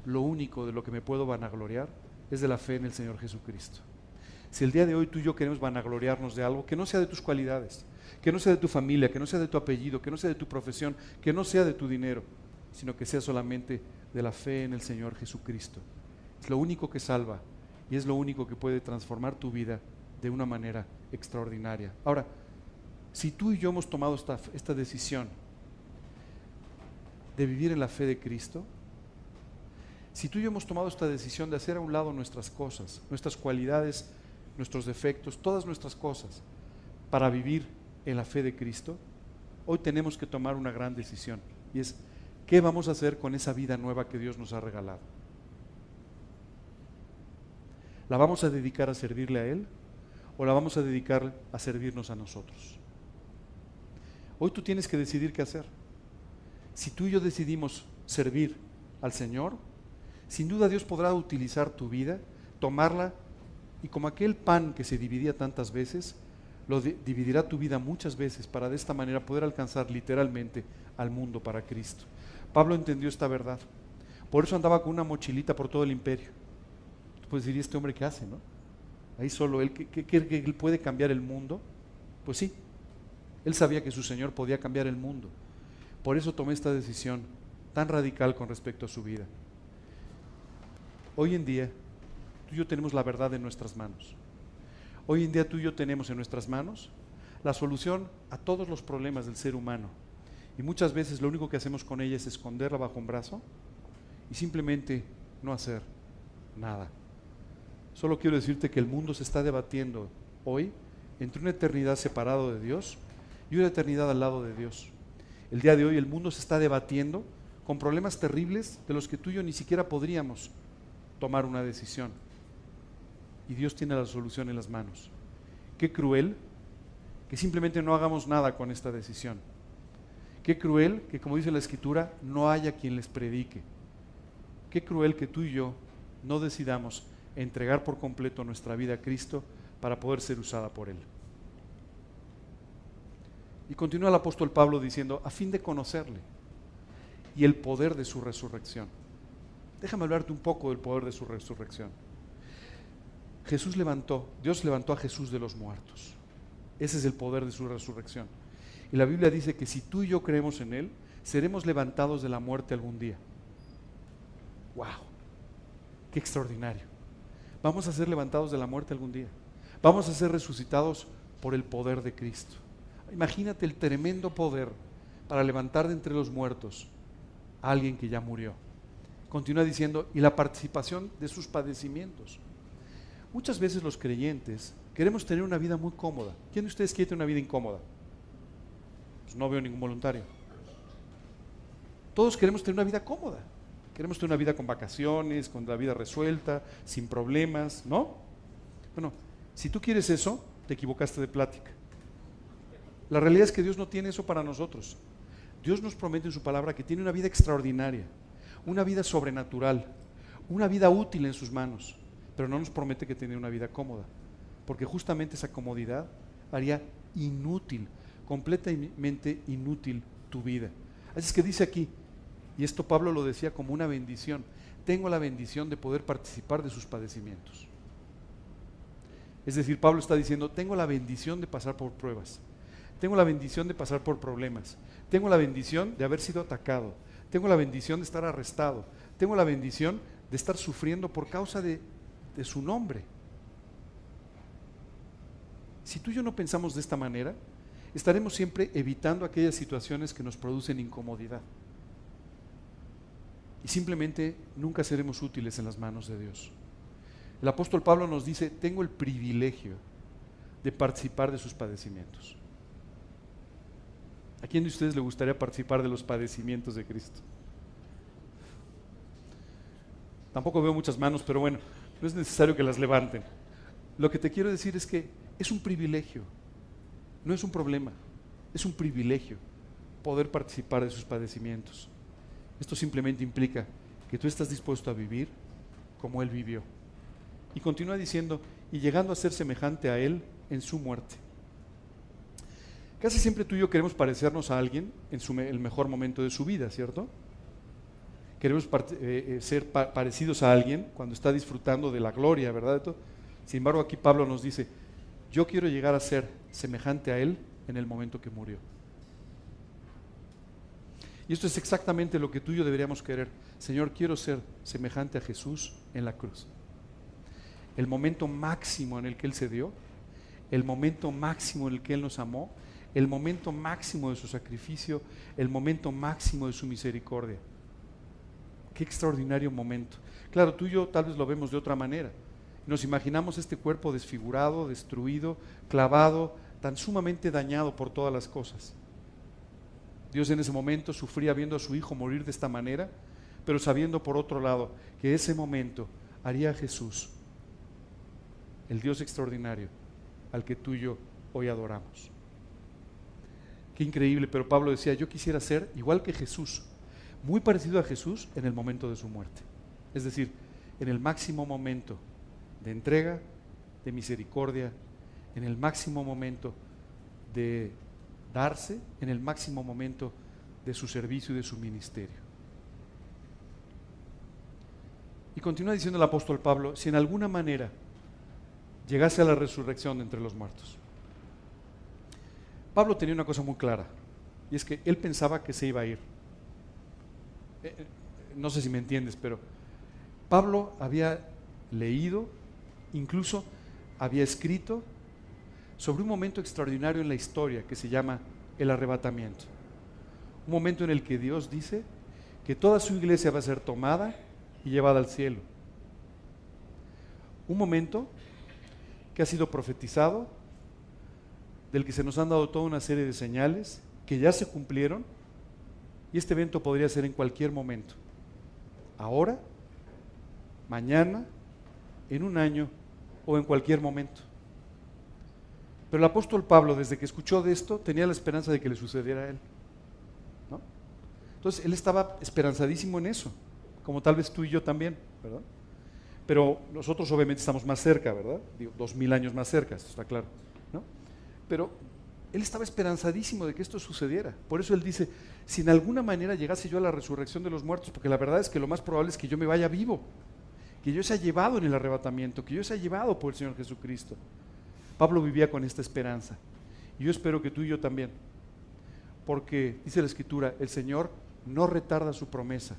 Lo único de lo que me puedo vanagloriar es de la fe en el Señor Jesucristo. Si el día de hoy tú y yo queremos vanagloriarnos de algo, que no sea de tus cualidades, que no sea de tu familia, que no sea de tu apellido, que no sea de tu profesión, que no sea de tu dinero, sino que sea solamente de la fe en el Señor Jesucristo. Es lo único que salva y es lo único que puede transformar tu vida de una manera extraordinaria. Ahora, si tú y yo hemos tomado esta, decisión de vivir en la fe de Cristo, si tú y yo hemos tomado esta decisión de hacer a un lado nuestras cosas, nuestras cualidades, nuestros defectos, todas nuestras cosas, para vivir en la fe de Cristo, hoy tenemos que tomar una gran decisión y es, ¿qué vamos a hacer con esa vida nueva que Dios nos ha regalado? ¿La vamos a dedicar a servirle a Él o la vamos a dedicar a servirnos a nosotros? Hoy tú tienes que decidir qué hacer. Si tú y yo decidimos servir al Señor, sin duda Dios podrá utilizar tu vida, tomarla y como aquel pan que se dividía tantas veces, lo dividirá tu vida muchas veces para de esta manera poder alcanzar literalmente al mundo para Cristo. Pablo entendió esta verdad. Por eso andaba con una mochilita por todo el imperio. Tú puedes decir, ¿y este hombre qué hace? No? Ahí solo él, ¿qué, que él puede cambiar el mundo? Pues sí, él sabía que su Señor podía cambiar el mundo. Por eso tomé esta decisión tan radical con respecto a su vida. Hoy en día, tú y yo tenemos la verdad en nuestras manos. Hoy en día tú y yo tenemos en nuestras manos la solución a todos los problemas del ser humano. Y muchas veces lo único que hacemos con ella es esconderla bajo un brazo y simplemente no hacer nada. Solo quiero decirte que el mundo se está debatiendo hoy entre una eternidad separado de Dios y una eternidad al lado de Dios. El día de hoy el mundo se está debatiendo con problemas terribles de los que tú y yo ni siquiera podríamos tomar una decisión. Y Dios tiene la solución en las manos. Qué cruel que simplemente no hagamos nada con esta decisión. Qué cruel que, como dice la Escritura, no haya quien les predique. Qué cruel que tú y yo no decidamos entregar por completo nuestra vida a Cristo para poder ser usada por Él. Y continúa el apóstol Pablo diciendo, a fin de conocerle y el poder de su resurrección. Déjame hablarte un poco del poder de su resurrección. Jesús levantó, Dios levantó a Jesús de los muertos. Ese es el poder de su resurrección. Y la Biblia dice que si tú y yo creemos en Él, seremos levantados de la muerte algún día. ¡Wow! ¡Qué extraordinario! Vamos a ser levantados de la muerte algún día. Vamos a ser resucitados por el poder de Cristo. Imagínate el tremendo poder para levantar de entre los muertos a alguien que ya murió. Continúa diciendo, y la participación de sus padecimientos. Muchas veces los creyentes queremos tener una vida muy cómoda. ¿Quién de ustedes quiere tener una vida incómoda? Pues no veo ningún voluntario. Todos queremos tener una vida cómoda. Queremos tener una vida con vacaciones, con la vida resuelta, sin problemas, ¿no? Bueno, si tú quieres eso, te equivocaste de plática. La realidad es que Dios no tiene eso para nosotros. Dios nos promete en su palabra que tiene una vida extraordinaria, una vida sobrenatural, una vida útil en sus manos, pero no nos promete que tiene una vida cómoda, porque justamente esa comodidad haría inútil, completamente inútil tu vida. Así es que dice aquí, y esto Pablo lo decía como una bendición, tengo la bendición de poder participar de sus padecimientos. Es decir, Pablo está diciendo, tengo la bendición de pasar por pruebas. Tengo la bendición de pasar por problemas. Tengo la bendición de haber sido atacado. Tengo la bendición de estar arrestado. Tengo la bendición de estar sufriendo por causa de, de su nombre. Si tú y yo no pensamos de esta manera, estaremos siempre evitando aquellas situaciones que nos producen incomodidad. Y simplemente nunca seremos útiles en las manos de Dios. El apóstol Pablo nos dice, tengo el privilegio de participar de sus padecimientos. ¿A quién de ustedes le gustaría participar de los padecimientos de Cristo? Tampoco veo muchas manos, pero bueno, no es necesario que las levanten. Lo que te quiero decir es que es un privilegio, no es un problema, es un privilegio poder participar de sus padecimientos. Esto simplemente implica que tú estás dispuesto a vivir como Él vivió. Y continúa diciendo, y llegando a ser semejante a Él en su muerte. Casi siempre tú y yo queremos parecernos a alguien en el mejor momento de su vida, ¿cierto? Queremos eh, eh, ser parecidos a alguien cuando está disfrutando de la gloria, ¿verdad? Sin embargo, aquí Pablo nos dice, yo quiero llegar a ser semejante a Él en el momento que murió. Y esto es exactamente lo que tú y yo deberíamos querer. Señor, quiero ser semejante a Jesús en la cruz. El momento máximo en el que Él se dio, el momento máximo en el que Él nos amó, el momento máximo de su sacrificio, el momento máximo de su misericordia. Qué extraordinario momento. Claro, tú y yo tal vez lo vemos de otra manera. Nos imaginamos este cuerpo desfigurado, destruido, clavado, tan sumamente dañado por todas las cosas. Dios en ese momento sufría viendo a su hijo morir de esta manera, pero sabiendo por otro lado que ese momento haría a Jesús, el Dios extraordinario, al que tú y yo hoy adoramos. Qué increíble, pero Pablo decía, yo quisiera ser igual que Jesús, muy parecido a Jesús en el momento de su muerte. Es decir, en el máximo momento de entrega, de misericordia, en el máximo momento de darse en el máximo momento de su servicio y de su ministerio. Y continúa diciendo el apóstol Pablo, si en alguna manera llegase a la resurrección entre los muertos. Pablo tenía una cosa muy clara, y es que él pensaba que se iba a ir. Eh, eh, no sé si me entiendes, pero Pablo había leído, incluso había escrito sobre un momento extraordinario en la historia que se llama el arrebatamiento. Un momento en el que Dios dice que toda su iglesia va a ser tomada y llevada al cielo. Un momento que ha sido profetizado, del que se nos han dado toda una serie de señales que ya se cumplieron y este evento podría ser en cualquier momento. Ahora, mañana, en un año o en cualquier momento. Pero el apóstol Pablo, desde que escuchó de esto, tenía la esperanza de que le sucediera a él. Entonces, él estaba esperanzadísimo en eso, como tal vez tú y yo también, ¿verdad? Pero nosotros obviamente estamos más cerca, ¿verdad? Digo, dos mil años más cerca, esto está claro. ¿no? Pero él estaba esperanzadísimo de que esto sucediera. Por eso él dice, si en alguna manera llegase yo a la resurrección de los muertos, porque la verdad es que lo más probable es que yo me vaya vivo, que yo sea llevado en el arrebatamiento, que yo sea llevado por el Señor Jesucristo. Pablo vivía con esta esperanza. Y yo espero que tú y yo también. Porque dice la escritura, el Señor no retarda su promesa,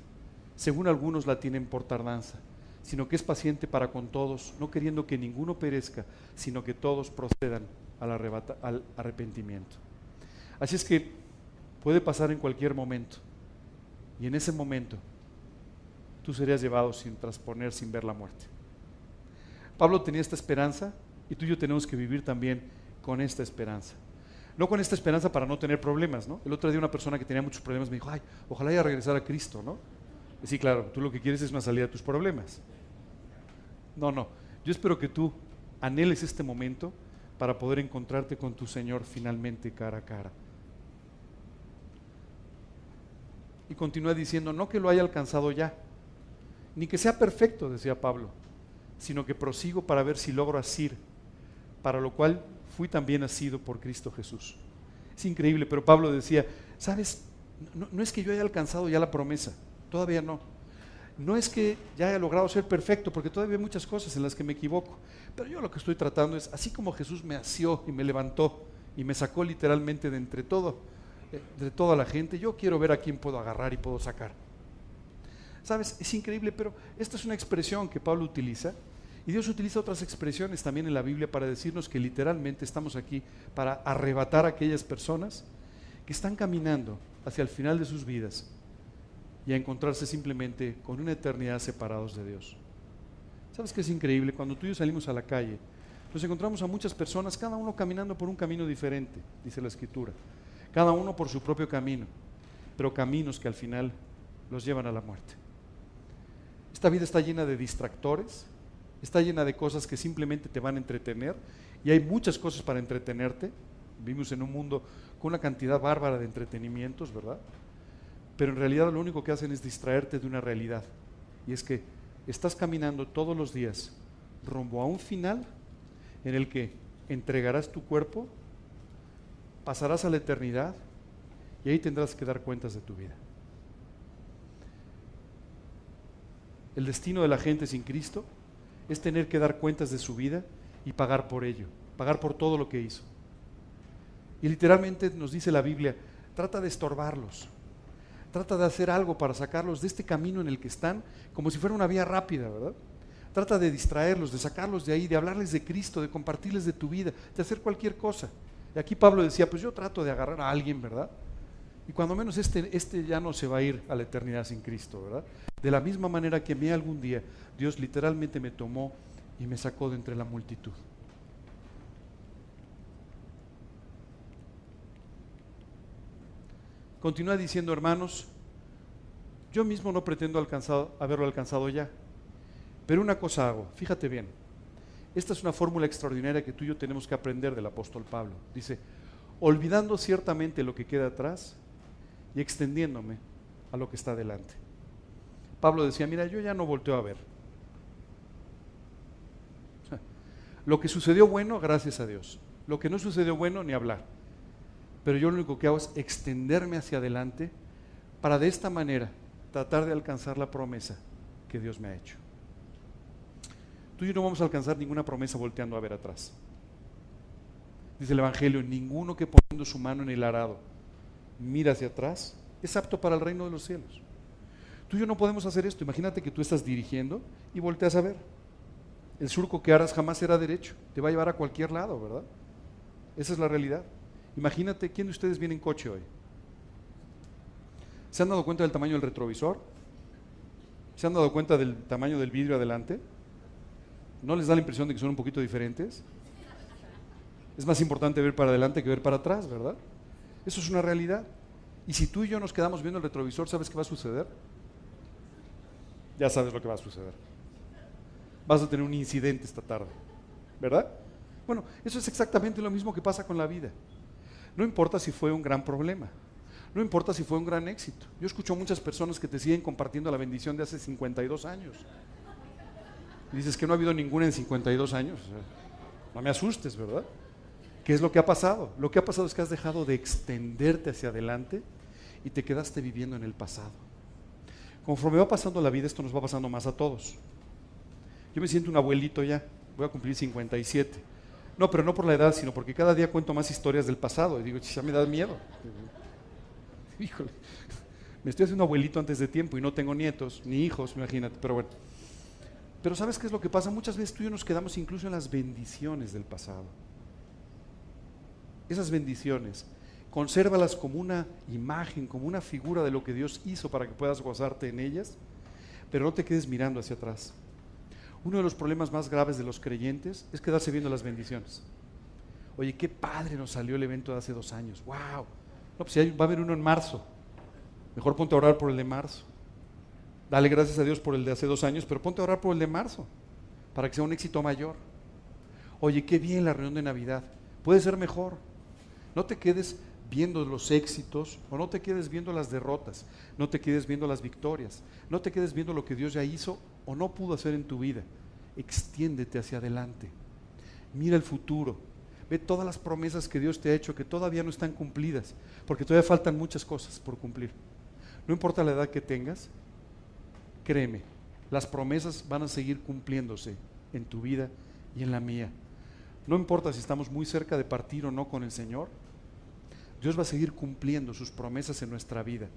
según algunos la tienen por tardanza, sino que es paciente para con todos, no queriendo que ninguno perezca, sino que todos procedan al, al arrepentimiento. Así es que puede pasar en cualquier momento. Y en ese momento tú serías llevado sin trasponer, sin ver la muerte. Pablo tenía esta esperanza y tú y yo tenemos que vivir también con esta esperanza. No con esta esperanza para no tener problemas, ¿no? El otro día una persona que tenía muchos problemas me dijo, ay, ojalá ya regresar a Cristo, ¿no? sí, claro, tú lo que quieres es una salida de tus problemas. No, no. Yo espero que tú anheles este momento para poder encontrarte con tu Señor finalmente cara a cara. Y continúa diciendo, no que lo haya alcanzado ya, ni que sea perfecto, decía Pablo, sino que prosigo para ver si logro asir para lo cual fui también nacido por Cristo Jesús. Es increíble, pero Pablo decía, sabes, no, es que yo haya alcanzado ya la promesa, todavía no. No es que ya haya logrado ser perfecto, porque todavía hay muchas cosas en las que me equivoco. Pero yo lo que estoy tratando es, así como Jesús me asió y me levantó y me sacó literalmente de entre todo, eh, de toda la gente, yo quiero ver a quién puedo agarrar y puedo sacar. Sabes, es increíble, pero esta es una expresión que Pablo utiliza y Dios utiliza otras expresiones también en la Biblia para decirnos que literalmente estamos aquí para arrebatar a aquellas personas que están caminando hacia el final de sus vidas y a encontrarse simplemente con una eternidad separados de Dios. ¿Sabes qué es increíble? Cuando tú y yo salimos a la calle, nos encontramos a muchas personas, cada uno caminando por un camino diferente, dice la Escritura. Cada uno por su propio camino, pero caminos que al final los llevan a la muerte. Esta vida está llena de distractores, está llena de cosas que simplemente te van a entretener y hay muchas cosas para entretenerte. Vivimos en un mundo con una cantidad bárbara de entretenimientos, ¿verdad? Pero en realidad lo único que hacen es distraerte de una realidad. Y es que estás caminando todos los días rumbo a un final en el que entregarás tu cuerpo, pasarás a la eternidad y ahí tendrás que dar cuentas de tu vida. El destino de la gente sin Cristo es tener que dar cuentas de su vida y pagar por ello, pagar por todo lo que hizo. Y literalmente nos dice la Biblia, trata de estorbarlos, trata de hacer algo para sacarlos de este camino en el que están, como si fuera una vía rápida, ¿verdad? Trata de distraerlos, de sacarlos de ahí, de hablarles de Cristo, de compartirles de tu vida, de hacer cualquier cosa. Y aquí Pablo decía, pues yo trato de agarrar a alguien, ¿verdad? Y cuando menos este, este ya no se va a ir a la eternidad sin Cristo, ¿verdad? De la misma manera que a algún día Dios literalmente me tomó y me sacó de entre la multitud. Continúa diciendo, hermanos, yo mismo no pretendo haberlo alcanzado ya, pero una cosa hago, fíjate bien, esta es una fórmula extraordinaria que tú y yo tenemos que aprender del apóstol Pablo. Dice, olvidando ciertamente lo que queda atrás y extendiéndome a lo que está delante. Pablo decía, mira, yo ya no volteo a ver. Lo que sucedió bueno, gracias a Dios. Lo que no sucedió bueno, ni hablar. Pero yo lo único que hago es extenderme hacia adelante para de esta manera tratar de alcanzar la promesa que Dios me ha hecho. Tú y yo no vamos a alcanzar ninguna promesa volteando a ver atrás. Dice el Evangelio, ninguno que poniendo su mano en el arado mira hacia atrás es apto para el reino de los cielos. Tú y yo no podemos hacer esto. Imagínate que tú estás dirigiendo y volteas a ver. El surco que harás jamás será derecho, te va a llevar a cualquier lado, ¿verdad? Esa es la realidad. Imagínate, ¿quién de ustedes viene en coche hoy? ¿Se han dado cuenta del tamaño del retrovisor? ¿Se han dado cuenta del tamaño del vidrio adelante? ¿No les da la impresión de que son un poquito diferentes? Es más importante ver para adelante que ver para atrás, ¿verdad? Eso es una realidad. Y si tú y yo nos quedamos viendo el retrovisor, ¿sabes qué va a suceder? Ya sabes lo que va a suceder vas a tener un incidente esta tarde, ¿verdad? Bueno, eso es exactamente lo mismo que pasa con la vida. No importa si fue un gran problema, no importa si fue un gran éxito. Yo escucho muchas personas que te siguen compartiendo la bendición de hace 52 años. Dices que no ha habido ninguna en 52 años. No me asustes, ¿verdad? ¿Qué es lo que ha pasado? Lo que ha pasado es que has dejado de extenderte hacia adelante y te quedaste viviendo en el pasado. Conforme va pasando la vida, esto nos va pasando más a todos. Yo me siento un abuelito ya, voy a cumplir 57. No, pero no por la edad, sino porque cada día cuento más historias del pasado y digo, ya me da miedo. Híjole, me estoy haciendo abuelito antes de tiempo y no tengo nietos, ni hijos, imagínate, pero bueno. Pero ¿sabes qué es lo que pasa? Muchas veces tú y yo nos quedamos incluso en las bendiciones del pasado. Esas bendiciones, consérvalas como una imagen, como una figura de lo que Dios hizo para que puedas gozarte en ellas, pero no te quedes mirando hacia atrás. Uno de los problemas más graves de los creyentes es quedarse viendo las bendiciones. Oye, qué padre nos salió el evento de hace dos años. ¡Wow! No, pues va a haber uno en marzo. Mejor ponte a orar por el de marzo. Dale gracias a Dios por el de hace dos años, pero ponte a orar por el de marzo, para que sea un éxito mayor. Oye, qué bien la reunión de Navidad. Puede ser mejor. No te quedes viendo los éxitos o no te quedes viendo las derrotas, no te quedes viendo las victorias, no te quedes viendo lo que Dios ya hizo o no pudo hacer en tu vida. Extiéndete hacia adelante. Mira el futuro. Ve todas las promesas que Dios te ha hecho que todavía no están cumplidas, porque todavía faltan muchas cosas por cumplir. No importa la edad que tengas, créeme, las promesas van a seguir cumpliéndose en tu vida y en la mía. No importa si estamos muy cerca de partir o no con el Señor, Dios va a seguir cumpliendo sus promesas en nuestra vida.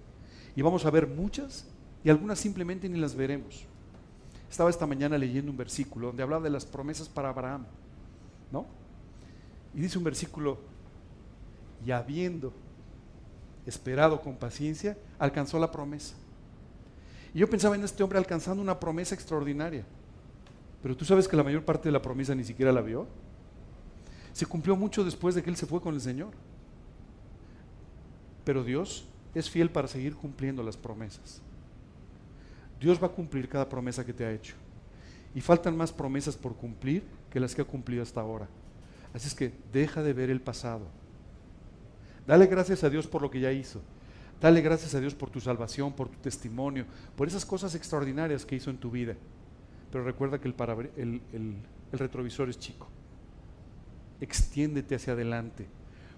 Y vamos a ver muchas y algunas simplemente ni las veremos. Estaba esta mañana leyendo un versículo donde hablaba de las promesas para Abraham, ¿no? Y dice un versículo, y habiendo esperado con paciencia, alcanzó la promesa. Y yo pensaba en este hombre alcanzando una promesa extraordinaria. Pero tú sabes que la mayor parte de la promesa ni siquiera la vio. Se cumplió mucho después de que él se fue con el Señor. Pero Dios es fiel para seguir cumpliendo las promesas. Dios va a cumplir cada promesa que te ha hecho. Y faltan más promesas por cumplir que las que ha cumplido hasta ahora. Así es que deja de ver el pasado. Dale gracias a Dios por lo que ya hizo. Dale gracias a Dios por tu salvación, por tu testimonio, por esas cosas extraordinarias que hizo en tu vida. Pero recuerda que el, el retrovisor es chico. Extiéndete hacia adelante.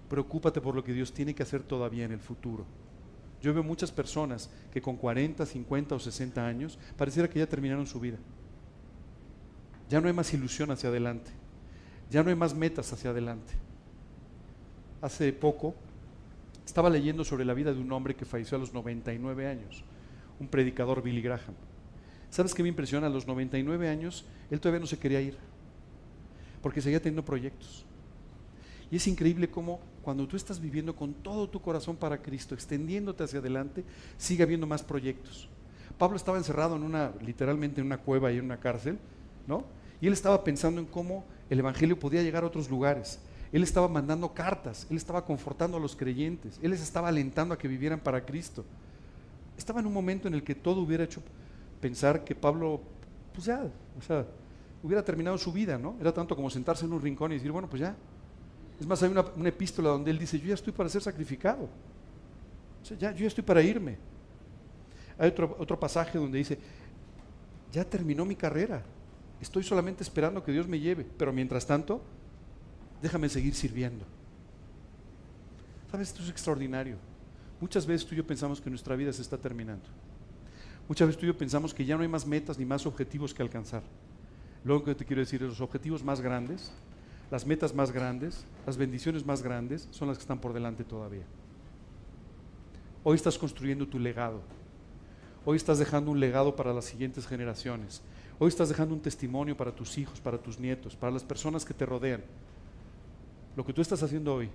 Preocúpate por lo que Dios tiene que hacer todavía en el futuro. Yo veo muchas personas que con 40, 50 o 60 años pareciera que ya terminaron su vida. Ya no hay más ilusión hacia adelante. Ya no hay más metas hacia adelante. Hace poco estaba leyendo sobre la vida de un hombre que falleció a los 99 años, un predicador Billy Graham. ¿Sabes qué me impresiona? A los 99 años él todavía no se quería ir, porque seguía teniendo proyectos. Y es increíble cómo cuando tú estás viviendo con todo tu corazón para Cristo, extendiéndote hacia adelante, sigue habiendo más proyectos. Pablo estaba encerrado en una, literalmente en una cueva y en una cárcel, ¿no? Y él estaba pensando en cómo el Evangelio podía llegar a otros lugares. Él estaba mandando cartas, él estaba confortando a los creyentes, él les estaba alentando a que vivieran para Cristo. Estaba en un momento en el que todo hubiera hecho pensar que Pablo, pues ya, o sea, hubiera terminado su vida, ¿no? Era tanto como sentarse en un rincón y decir, bueno, pues ya. Es más, hay una, epístola donde él dice, yo ya estoy para ser sacrificado. O sea, ya, yo ya estoy para irme. Hay otro, otro pasaje donde dice, ya terminó mi carrera, Estoy solamente esperando que Dios me lleve, pero mientras tanto, déjame seguir sirviendo. ¿Sabes? Esto es extraordinario. Muchas veces tú y yo pensamos que nuestra vida se está terminando. Muchas veces tú y yo pensamos que ya no hay más metas ni más objetivos que alcanzar. Lo que te quiero decir es los objetivos más grandes, las metas más grandes, las bendiciones más grandes son las que están por delante todavía. Hoy estás construyendo tu legado. Hoy estás dejando un legado para las siguientes generaciones. Hoy estás dejando un testimonio para tus hijos, para tus nietos, para las personas que te rodean. Lo que tú estás haciendo hoy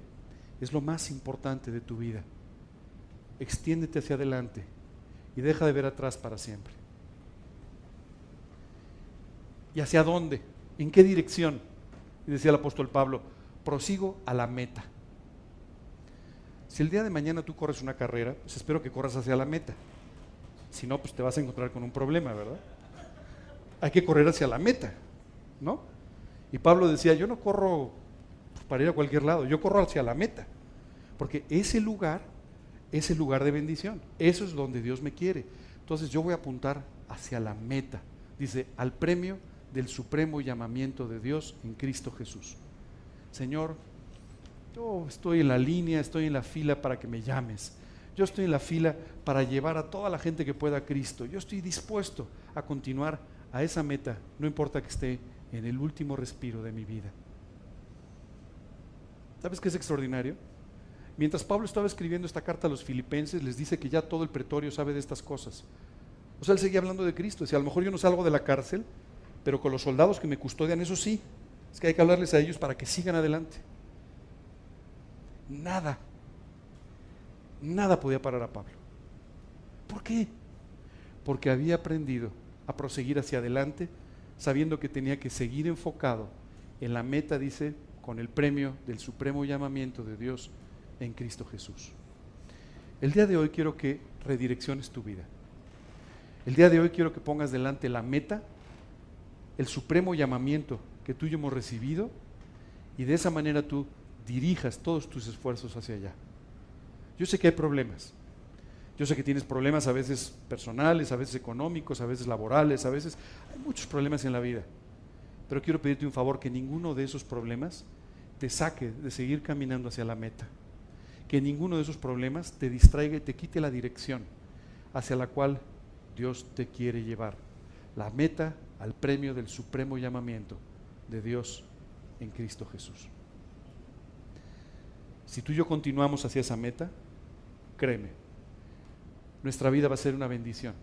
es lo más importante de tu vida. Extiéndete hacia adelante y deja de ver atrás para siempre. ¿Y hacia dónde? ¿En qué dirección? Y decía el apóstol Pablo, prosigo a la meta. Si el día de mañana tú corres una carrera, pues espero que corras hacia la meta. Si no, pues te vas a encontrar con un problema, ¿verdad? hay que correr hacia la meta, ¿no? Y Pablo decía, yo no corro para ir a cualquier lado, yo corro hacia la meta, porque ese lugar es el lugar de bendición, eso es donde Dios me quiere. Entonces yo voy a apuntar hacia la meta, dice, al premio del supremo llamamiento de Dios en Cristo Jesús. Señor, yo estoy en la línea, estoy en la fila para que me llames. Yo estoy en la fila para llevar a toda la gente que pueda a Cristo. Yo estoy dispuesto a continuar a esa meta, no importa que esté en el último respiro de mi vida. ¿Sabes qué es extraordinario? Mientras Pablo estaba escribiendo esta carta a los filipenses, les dice que ya todo el pretorio sabe de estas cosas. O sea, él seguía hablando de Cristo. Decía, a lo mejor yo no salgo de la cárcel, pero con los soldados que me custodian, eso sí. Es que hay que hablarles a ellos para que sigan adelante. Nada, nada podía parar a Pablo. ¿Por qué? Porque había aprendido a proseguir hacia adelante, sabiendo que tenía que seguir enfocado en la meta, dice, con el premio del supremo llamamiento de Dios en Cristo Jesús. El día de hoy quiero que redirecciones tu vida. El día de hoy quiero que pongas delante la meta, el supremo llamamiento que tú y yo hemos recibido, y de esa manera tú dirijas todos tus esfuerzos hacia allá. Yo sé que hay problemas, yo sé que tienes problemas a veces personales, a veces económicos, a veces laborales, a veces hay muchos problemas en la vida. Pero quiero pedirte un favor, que ninguno de esos problemas te saque de seguir caminando hacia la meta. Que ninguno de esos problemas te distraiga y te quite la dirección hacia la cual Dios te quiere llevar. La meta al premio del supremo llamamiento de Dios en Cristo Jesús. Si tú y yo continuamos hacia esa meta, créeme, nuestra vida va a ser una bendición.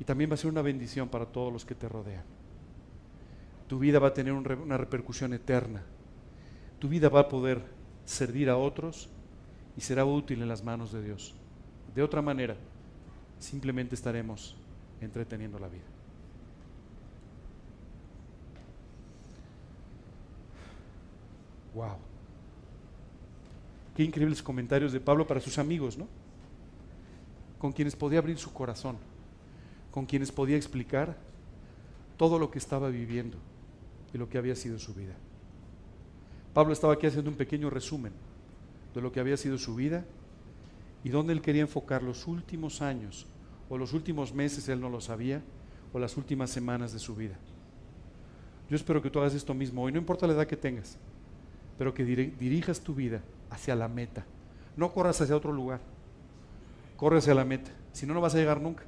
Y también va a ser una bendición para todos los que te rodean. Tu vida va a tener una repercusión eterna. Tu vida va a poder servir a otros y será útil en las manos de Dios. De otra manera, simplemente estaremos entreteniendo la vida. Wow. Qué increíbles comentarios de Pablo para sus amigos, ¿no? con quienes podía abrir su corazón, con quienes podía explicar todo lo que estaba viviendo y lo que había sido su vida. Pablo estaba aquí haciendo un pequeño resumen de lo que había sido su vida y dónde él quería enfocar los últimos años o los últimos meses, él no lo sabía, o las últimas semanas de su vida. Yo espero que tú hagas esto mismo hoy, no importa la edad que tengas, pero que dirijas tu vida hacia la meta. No corras hacia otro lugar, corre hacia la meta, si no, no vas a llegar nunca.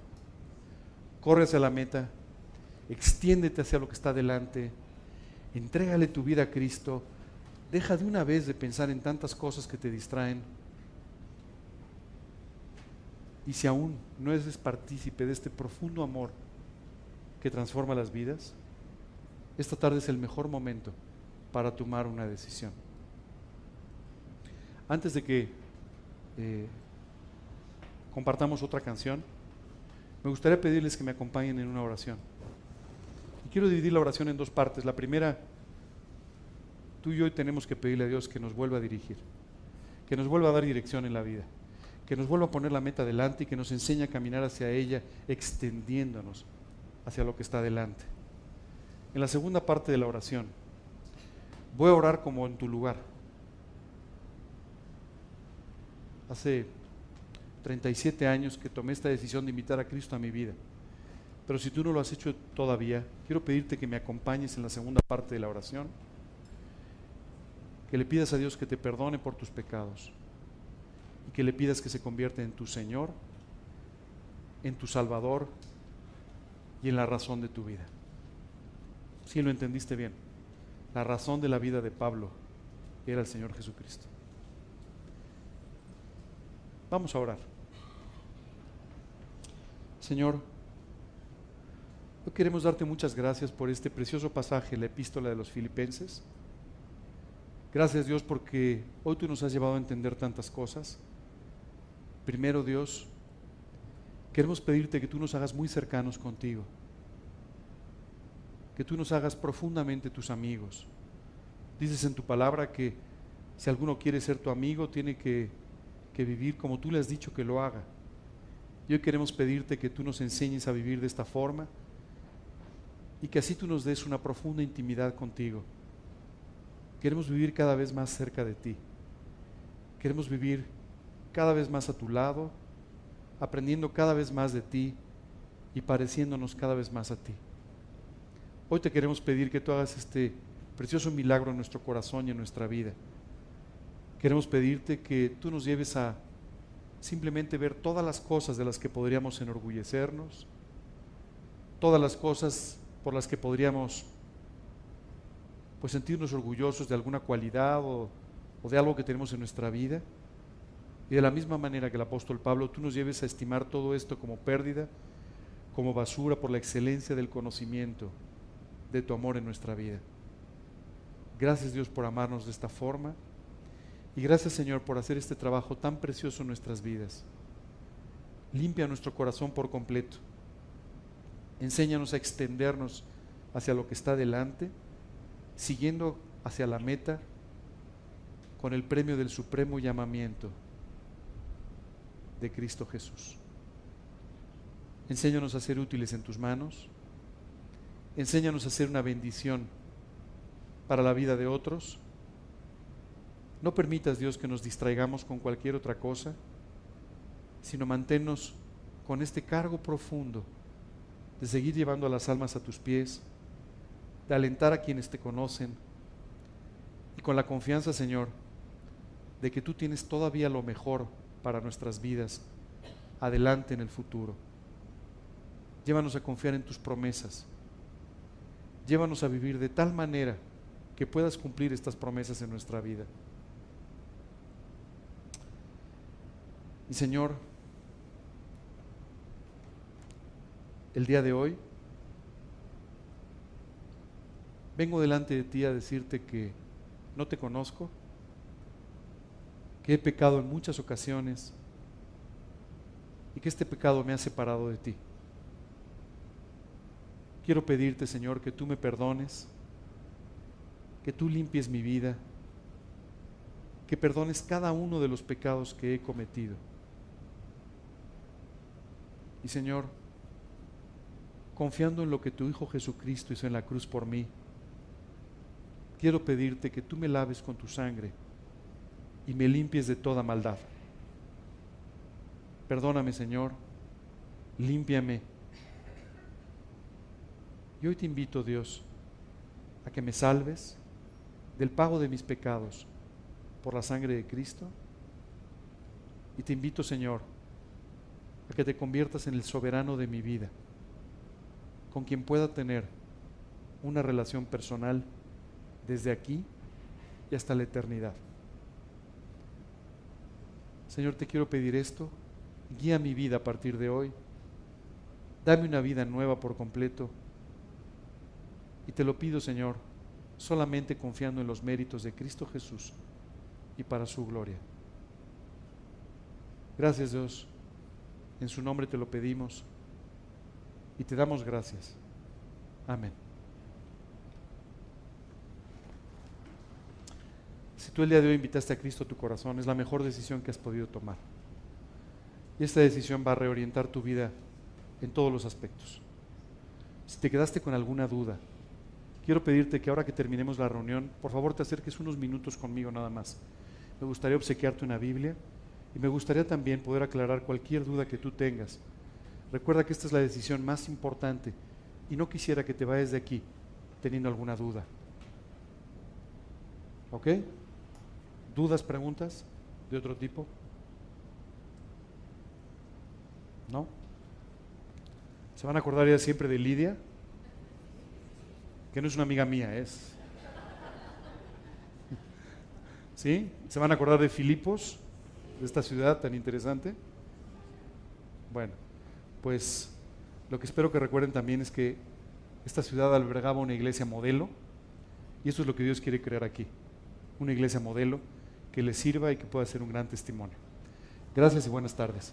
Corre hacia la meta, extiéndete hacia lo que está delante, entrégale tu vida a Cristo, deja de una vez de pensar en tantas cosas que te distraen y si aún no eres partícipe de este profundo amor que transforma las vidas, esta tarde es el mejor momento para tomar una decisión. Antes de que eh, compartamos otra canción, me gustaría pedirles que me acompañen en una oración. Y quiero dividir la oración en dos partes. La primera, tú y yo tenemos que pedirle a Dios que nos vuelva a dirigir, que nos vuelva a dar dirección en la vida que nos vuelva a poner la meta adelante y que nos enseñe a caminar hacia ella, extendiéndonos hacia lo que está adelante. En la segunda parte de la oración, voy a orar como en tu lugar. Hace 37 años que tomé esta decisión de invitar a Cristo a mi vida. Pero si tú no lo has hecho todavía, quiero pedirte que me acompañes en la segunda parte de la oración, que le pidas a Dios que te perdone por tus pecados y que le pidas que se convierta en tu Señor, en tu Salvador y en la razón de tu vida. Si lo entendiste bien, la razón de la vida de Pablo era el Señor Jesucristo. Vamos a orar. Señor, hoy queremos darte muchas gracias por este precioso pasaje, la epístola de los filipenses. Gracias Dios porque hoy tú nos has llevado a entender tantas cosas. Primero Dios, queremos pedirte que tú nos hagas muy cercanos contigo, que tú nos hagas profundamente tus amigos. Dices en tu palabra que si alguno quiere ser tu amigo, tiene que, que vivir como tú le has dicho que lo haga. Y hoy queremos pedirte que tú nos enseñes a vivir de esta forma y que así tú nos des una profunda intimidad contigo. Queremos vivir cada vez más cerca de ti. Queremos vivir cada vez más a tu lado, aprendiendo cada vez más de ti y pareciéndonos cada vez más a ti. Hoy te queremos pedir que tú hagas este precioso milagro en nuestro corazón y en nuestra vida. Queremos pedirte que tú nos lleves a simplemente ver todas las cosas de las que podríamos enorgullecernos, todas las cosas por las que podríamos pues sentirnos orgullosos de alguna cualidad o, o de algo que tenemos en nuestra vida. Y de la misma manera que el apóstol Pablo, tú nos lleves a estimar todo esto como pérdida, como basura por la excelencia del conocimiento de tu amor en nuestra vida. Gracias Dios por amarnos de esta forma y gracias Señor por hacer este trabajo tan precioso en nuestras vidas. Limpia nuestro corazón por completo. Enséñanos a extendernos hacia lo que está delante, siguiendo hacia la meta con el premio del supremo llamamiento de Cristo Jesús. Enséñanos a ser útiles en tus manos. Enséñanos a ser una bendición para la vida de otros. No permitas, Dios, que nos distraigamos con cualquier otra cosa, sino manténnos con este cargo profundo de seguir llevando a las almas a tus pies, de alentar a quienes te conocen y con la confianza, Señor, de que tú tienes todavía lo mejor para nuestras vidas adelante en el futuro. Llévanos a confiar en tus promesas. Llévanos a vivir de tal manera que puedas cumplir estas promesas en nuestra vida. Y Señor, el día de hoy vengo delante de ti a decirte que no te conozco que he pecado en muchas ocasiones y que este pecado me ha separado de ti. Quiero pedirte, Señor, que tú me perdones, que tú limpies mi vida, que perdones cada uno de los pecados que he cometido. Y Señor, confiando en lo que tu Hijo Jesucristo hizo en la cruz por mí, quiero pedirte que tú me laves con tu sangre y me limpies de toda maldad. Perdóname, Señor, límpiame. Y hoy te invito, Dios, a que me salves del pago de mis pecados por la sangre de Cristo. Y te invito, Señor, a que te conviertas en el soberano de mi vida, con quien pueda tener una relación personal desde aquí y hasta la eternidad. Señor, te quiero pedir esto, guía mi vida a partir de hoy, dame una vida nueva por completo y te lo pido, Señor, solamente confiando en los méritos de Cristo Jesús y para su gloria. Gracias Dios, en su nombre te lo pedimos y te damos gracias. Amén. Si tú el día de hoy invitaste a Cristo a tu corazón, es la mejor decisión que has podido tomar. Y esta decisión va a reorientar tu vida en todos los aspectos. Si te quedaste con alguna duda, quiero pedirte que ahora que terminemos la reunión, por favor te acerques unos minutos conmigo nada más. Me gustaría obsequiarte una Biblia y me gustaría también poder aclarar cualquier duda que tú tengas. Recuerda que esta es la decisión más importante y no quisiera que te vayas de aquí teniendo alguna duda. ¿Ok? ¿Dudas, preguntas de otro tipo? ¿No? ¿Se van a acordar ya siempre de Lidia? que no es una amiga mía, es. ¿Sí? ¿Se van a acordar de Filipos, de esta ciudad tan interesante? Bueno, pues lo que espero que recuerden también es que esta ciudad albergaba una iglesia modelo y eso es lo que Dios quiere crear aquí, una iglesia modelo que le sirva y que pueda ser un gran testimonio. Gracias y buenas tardes.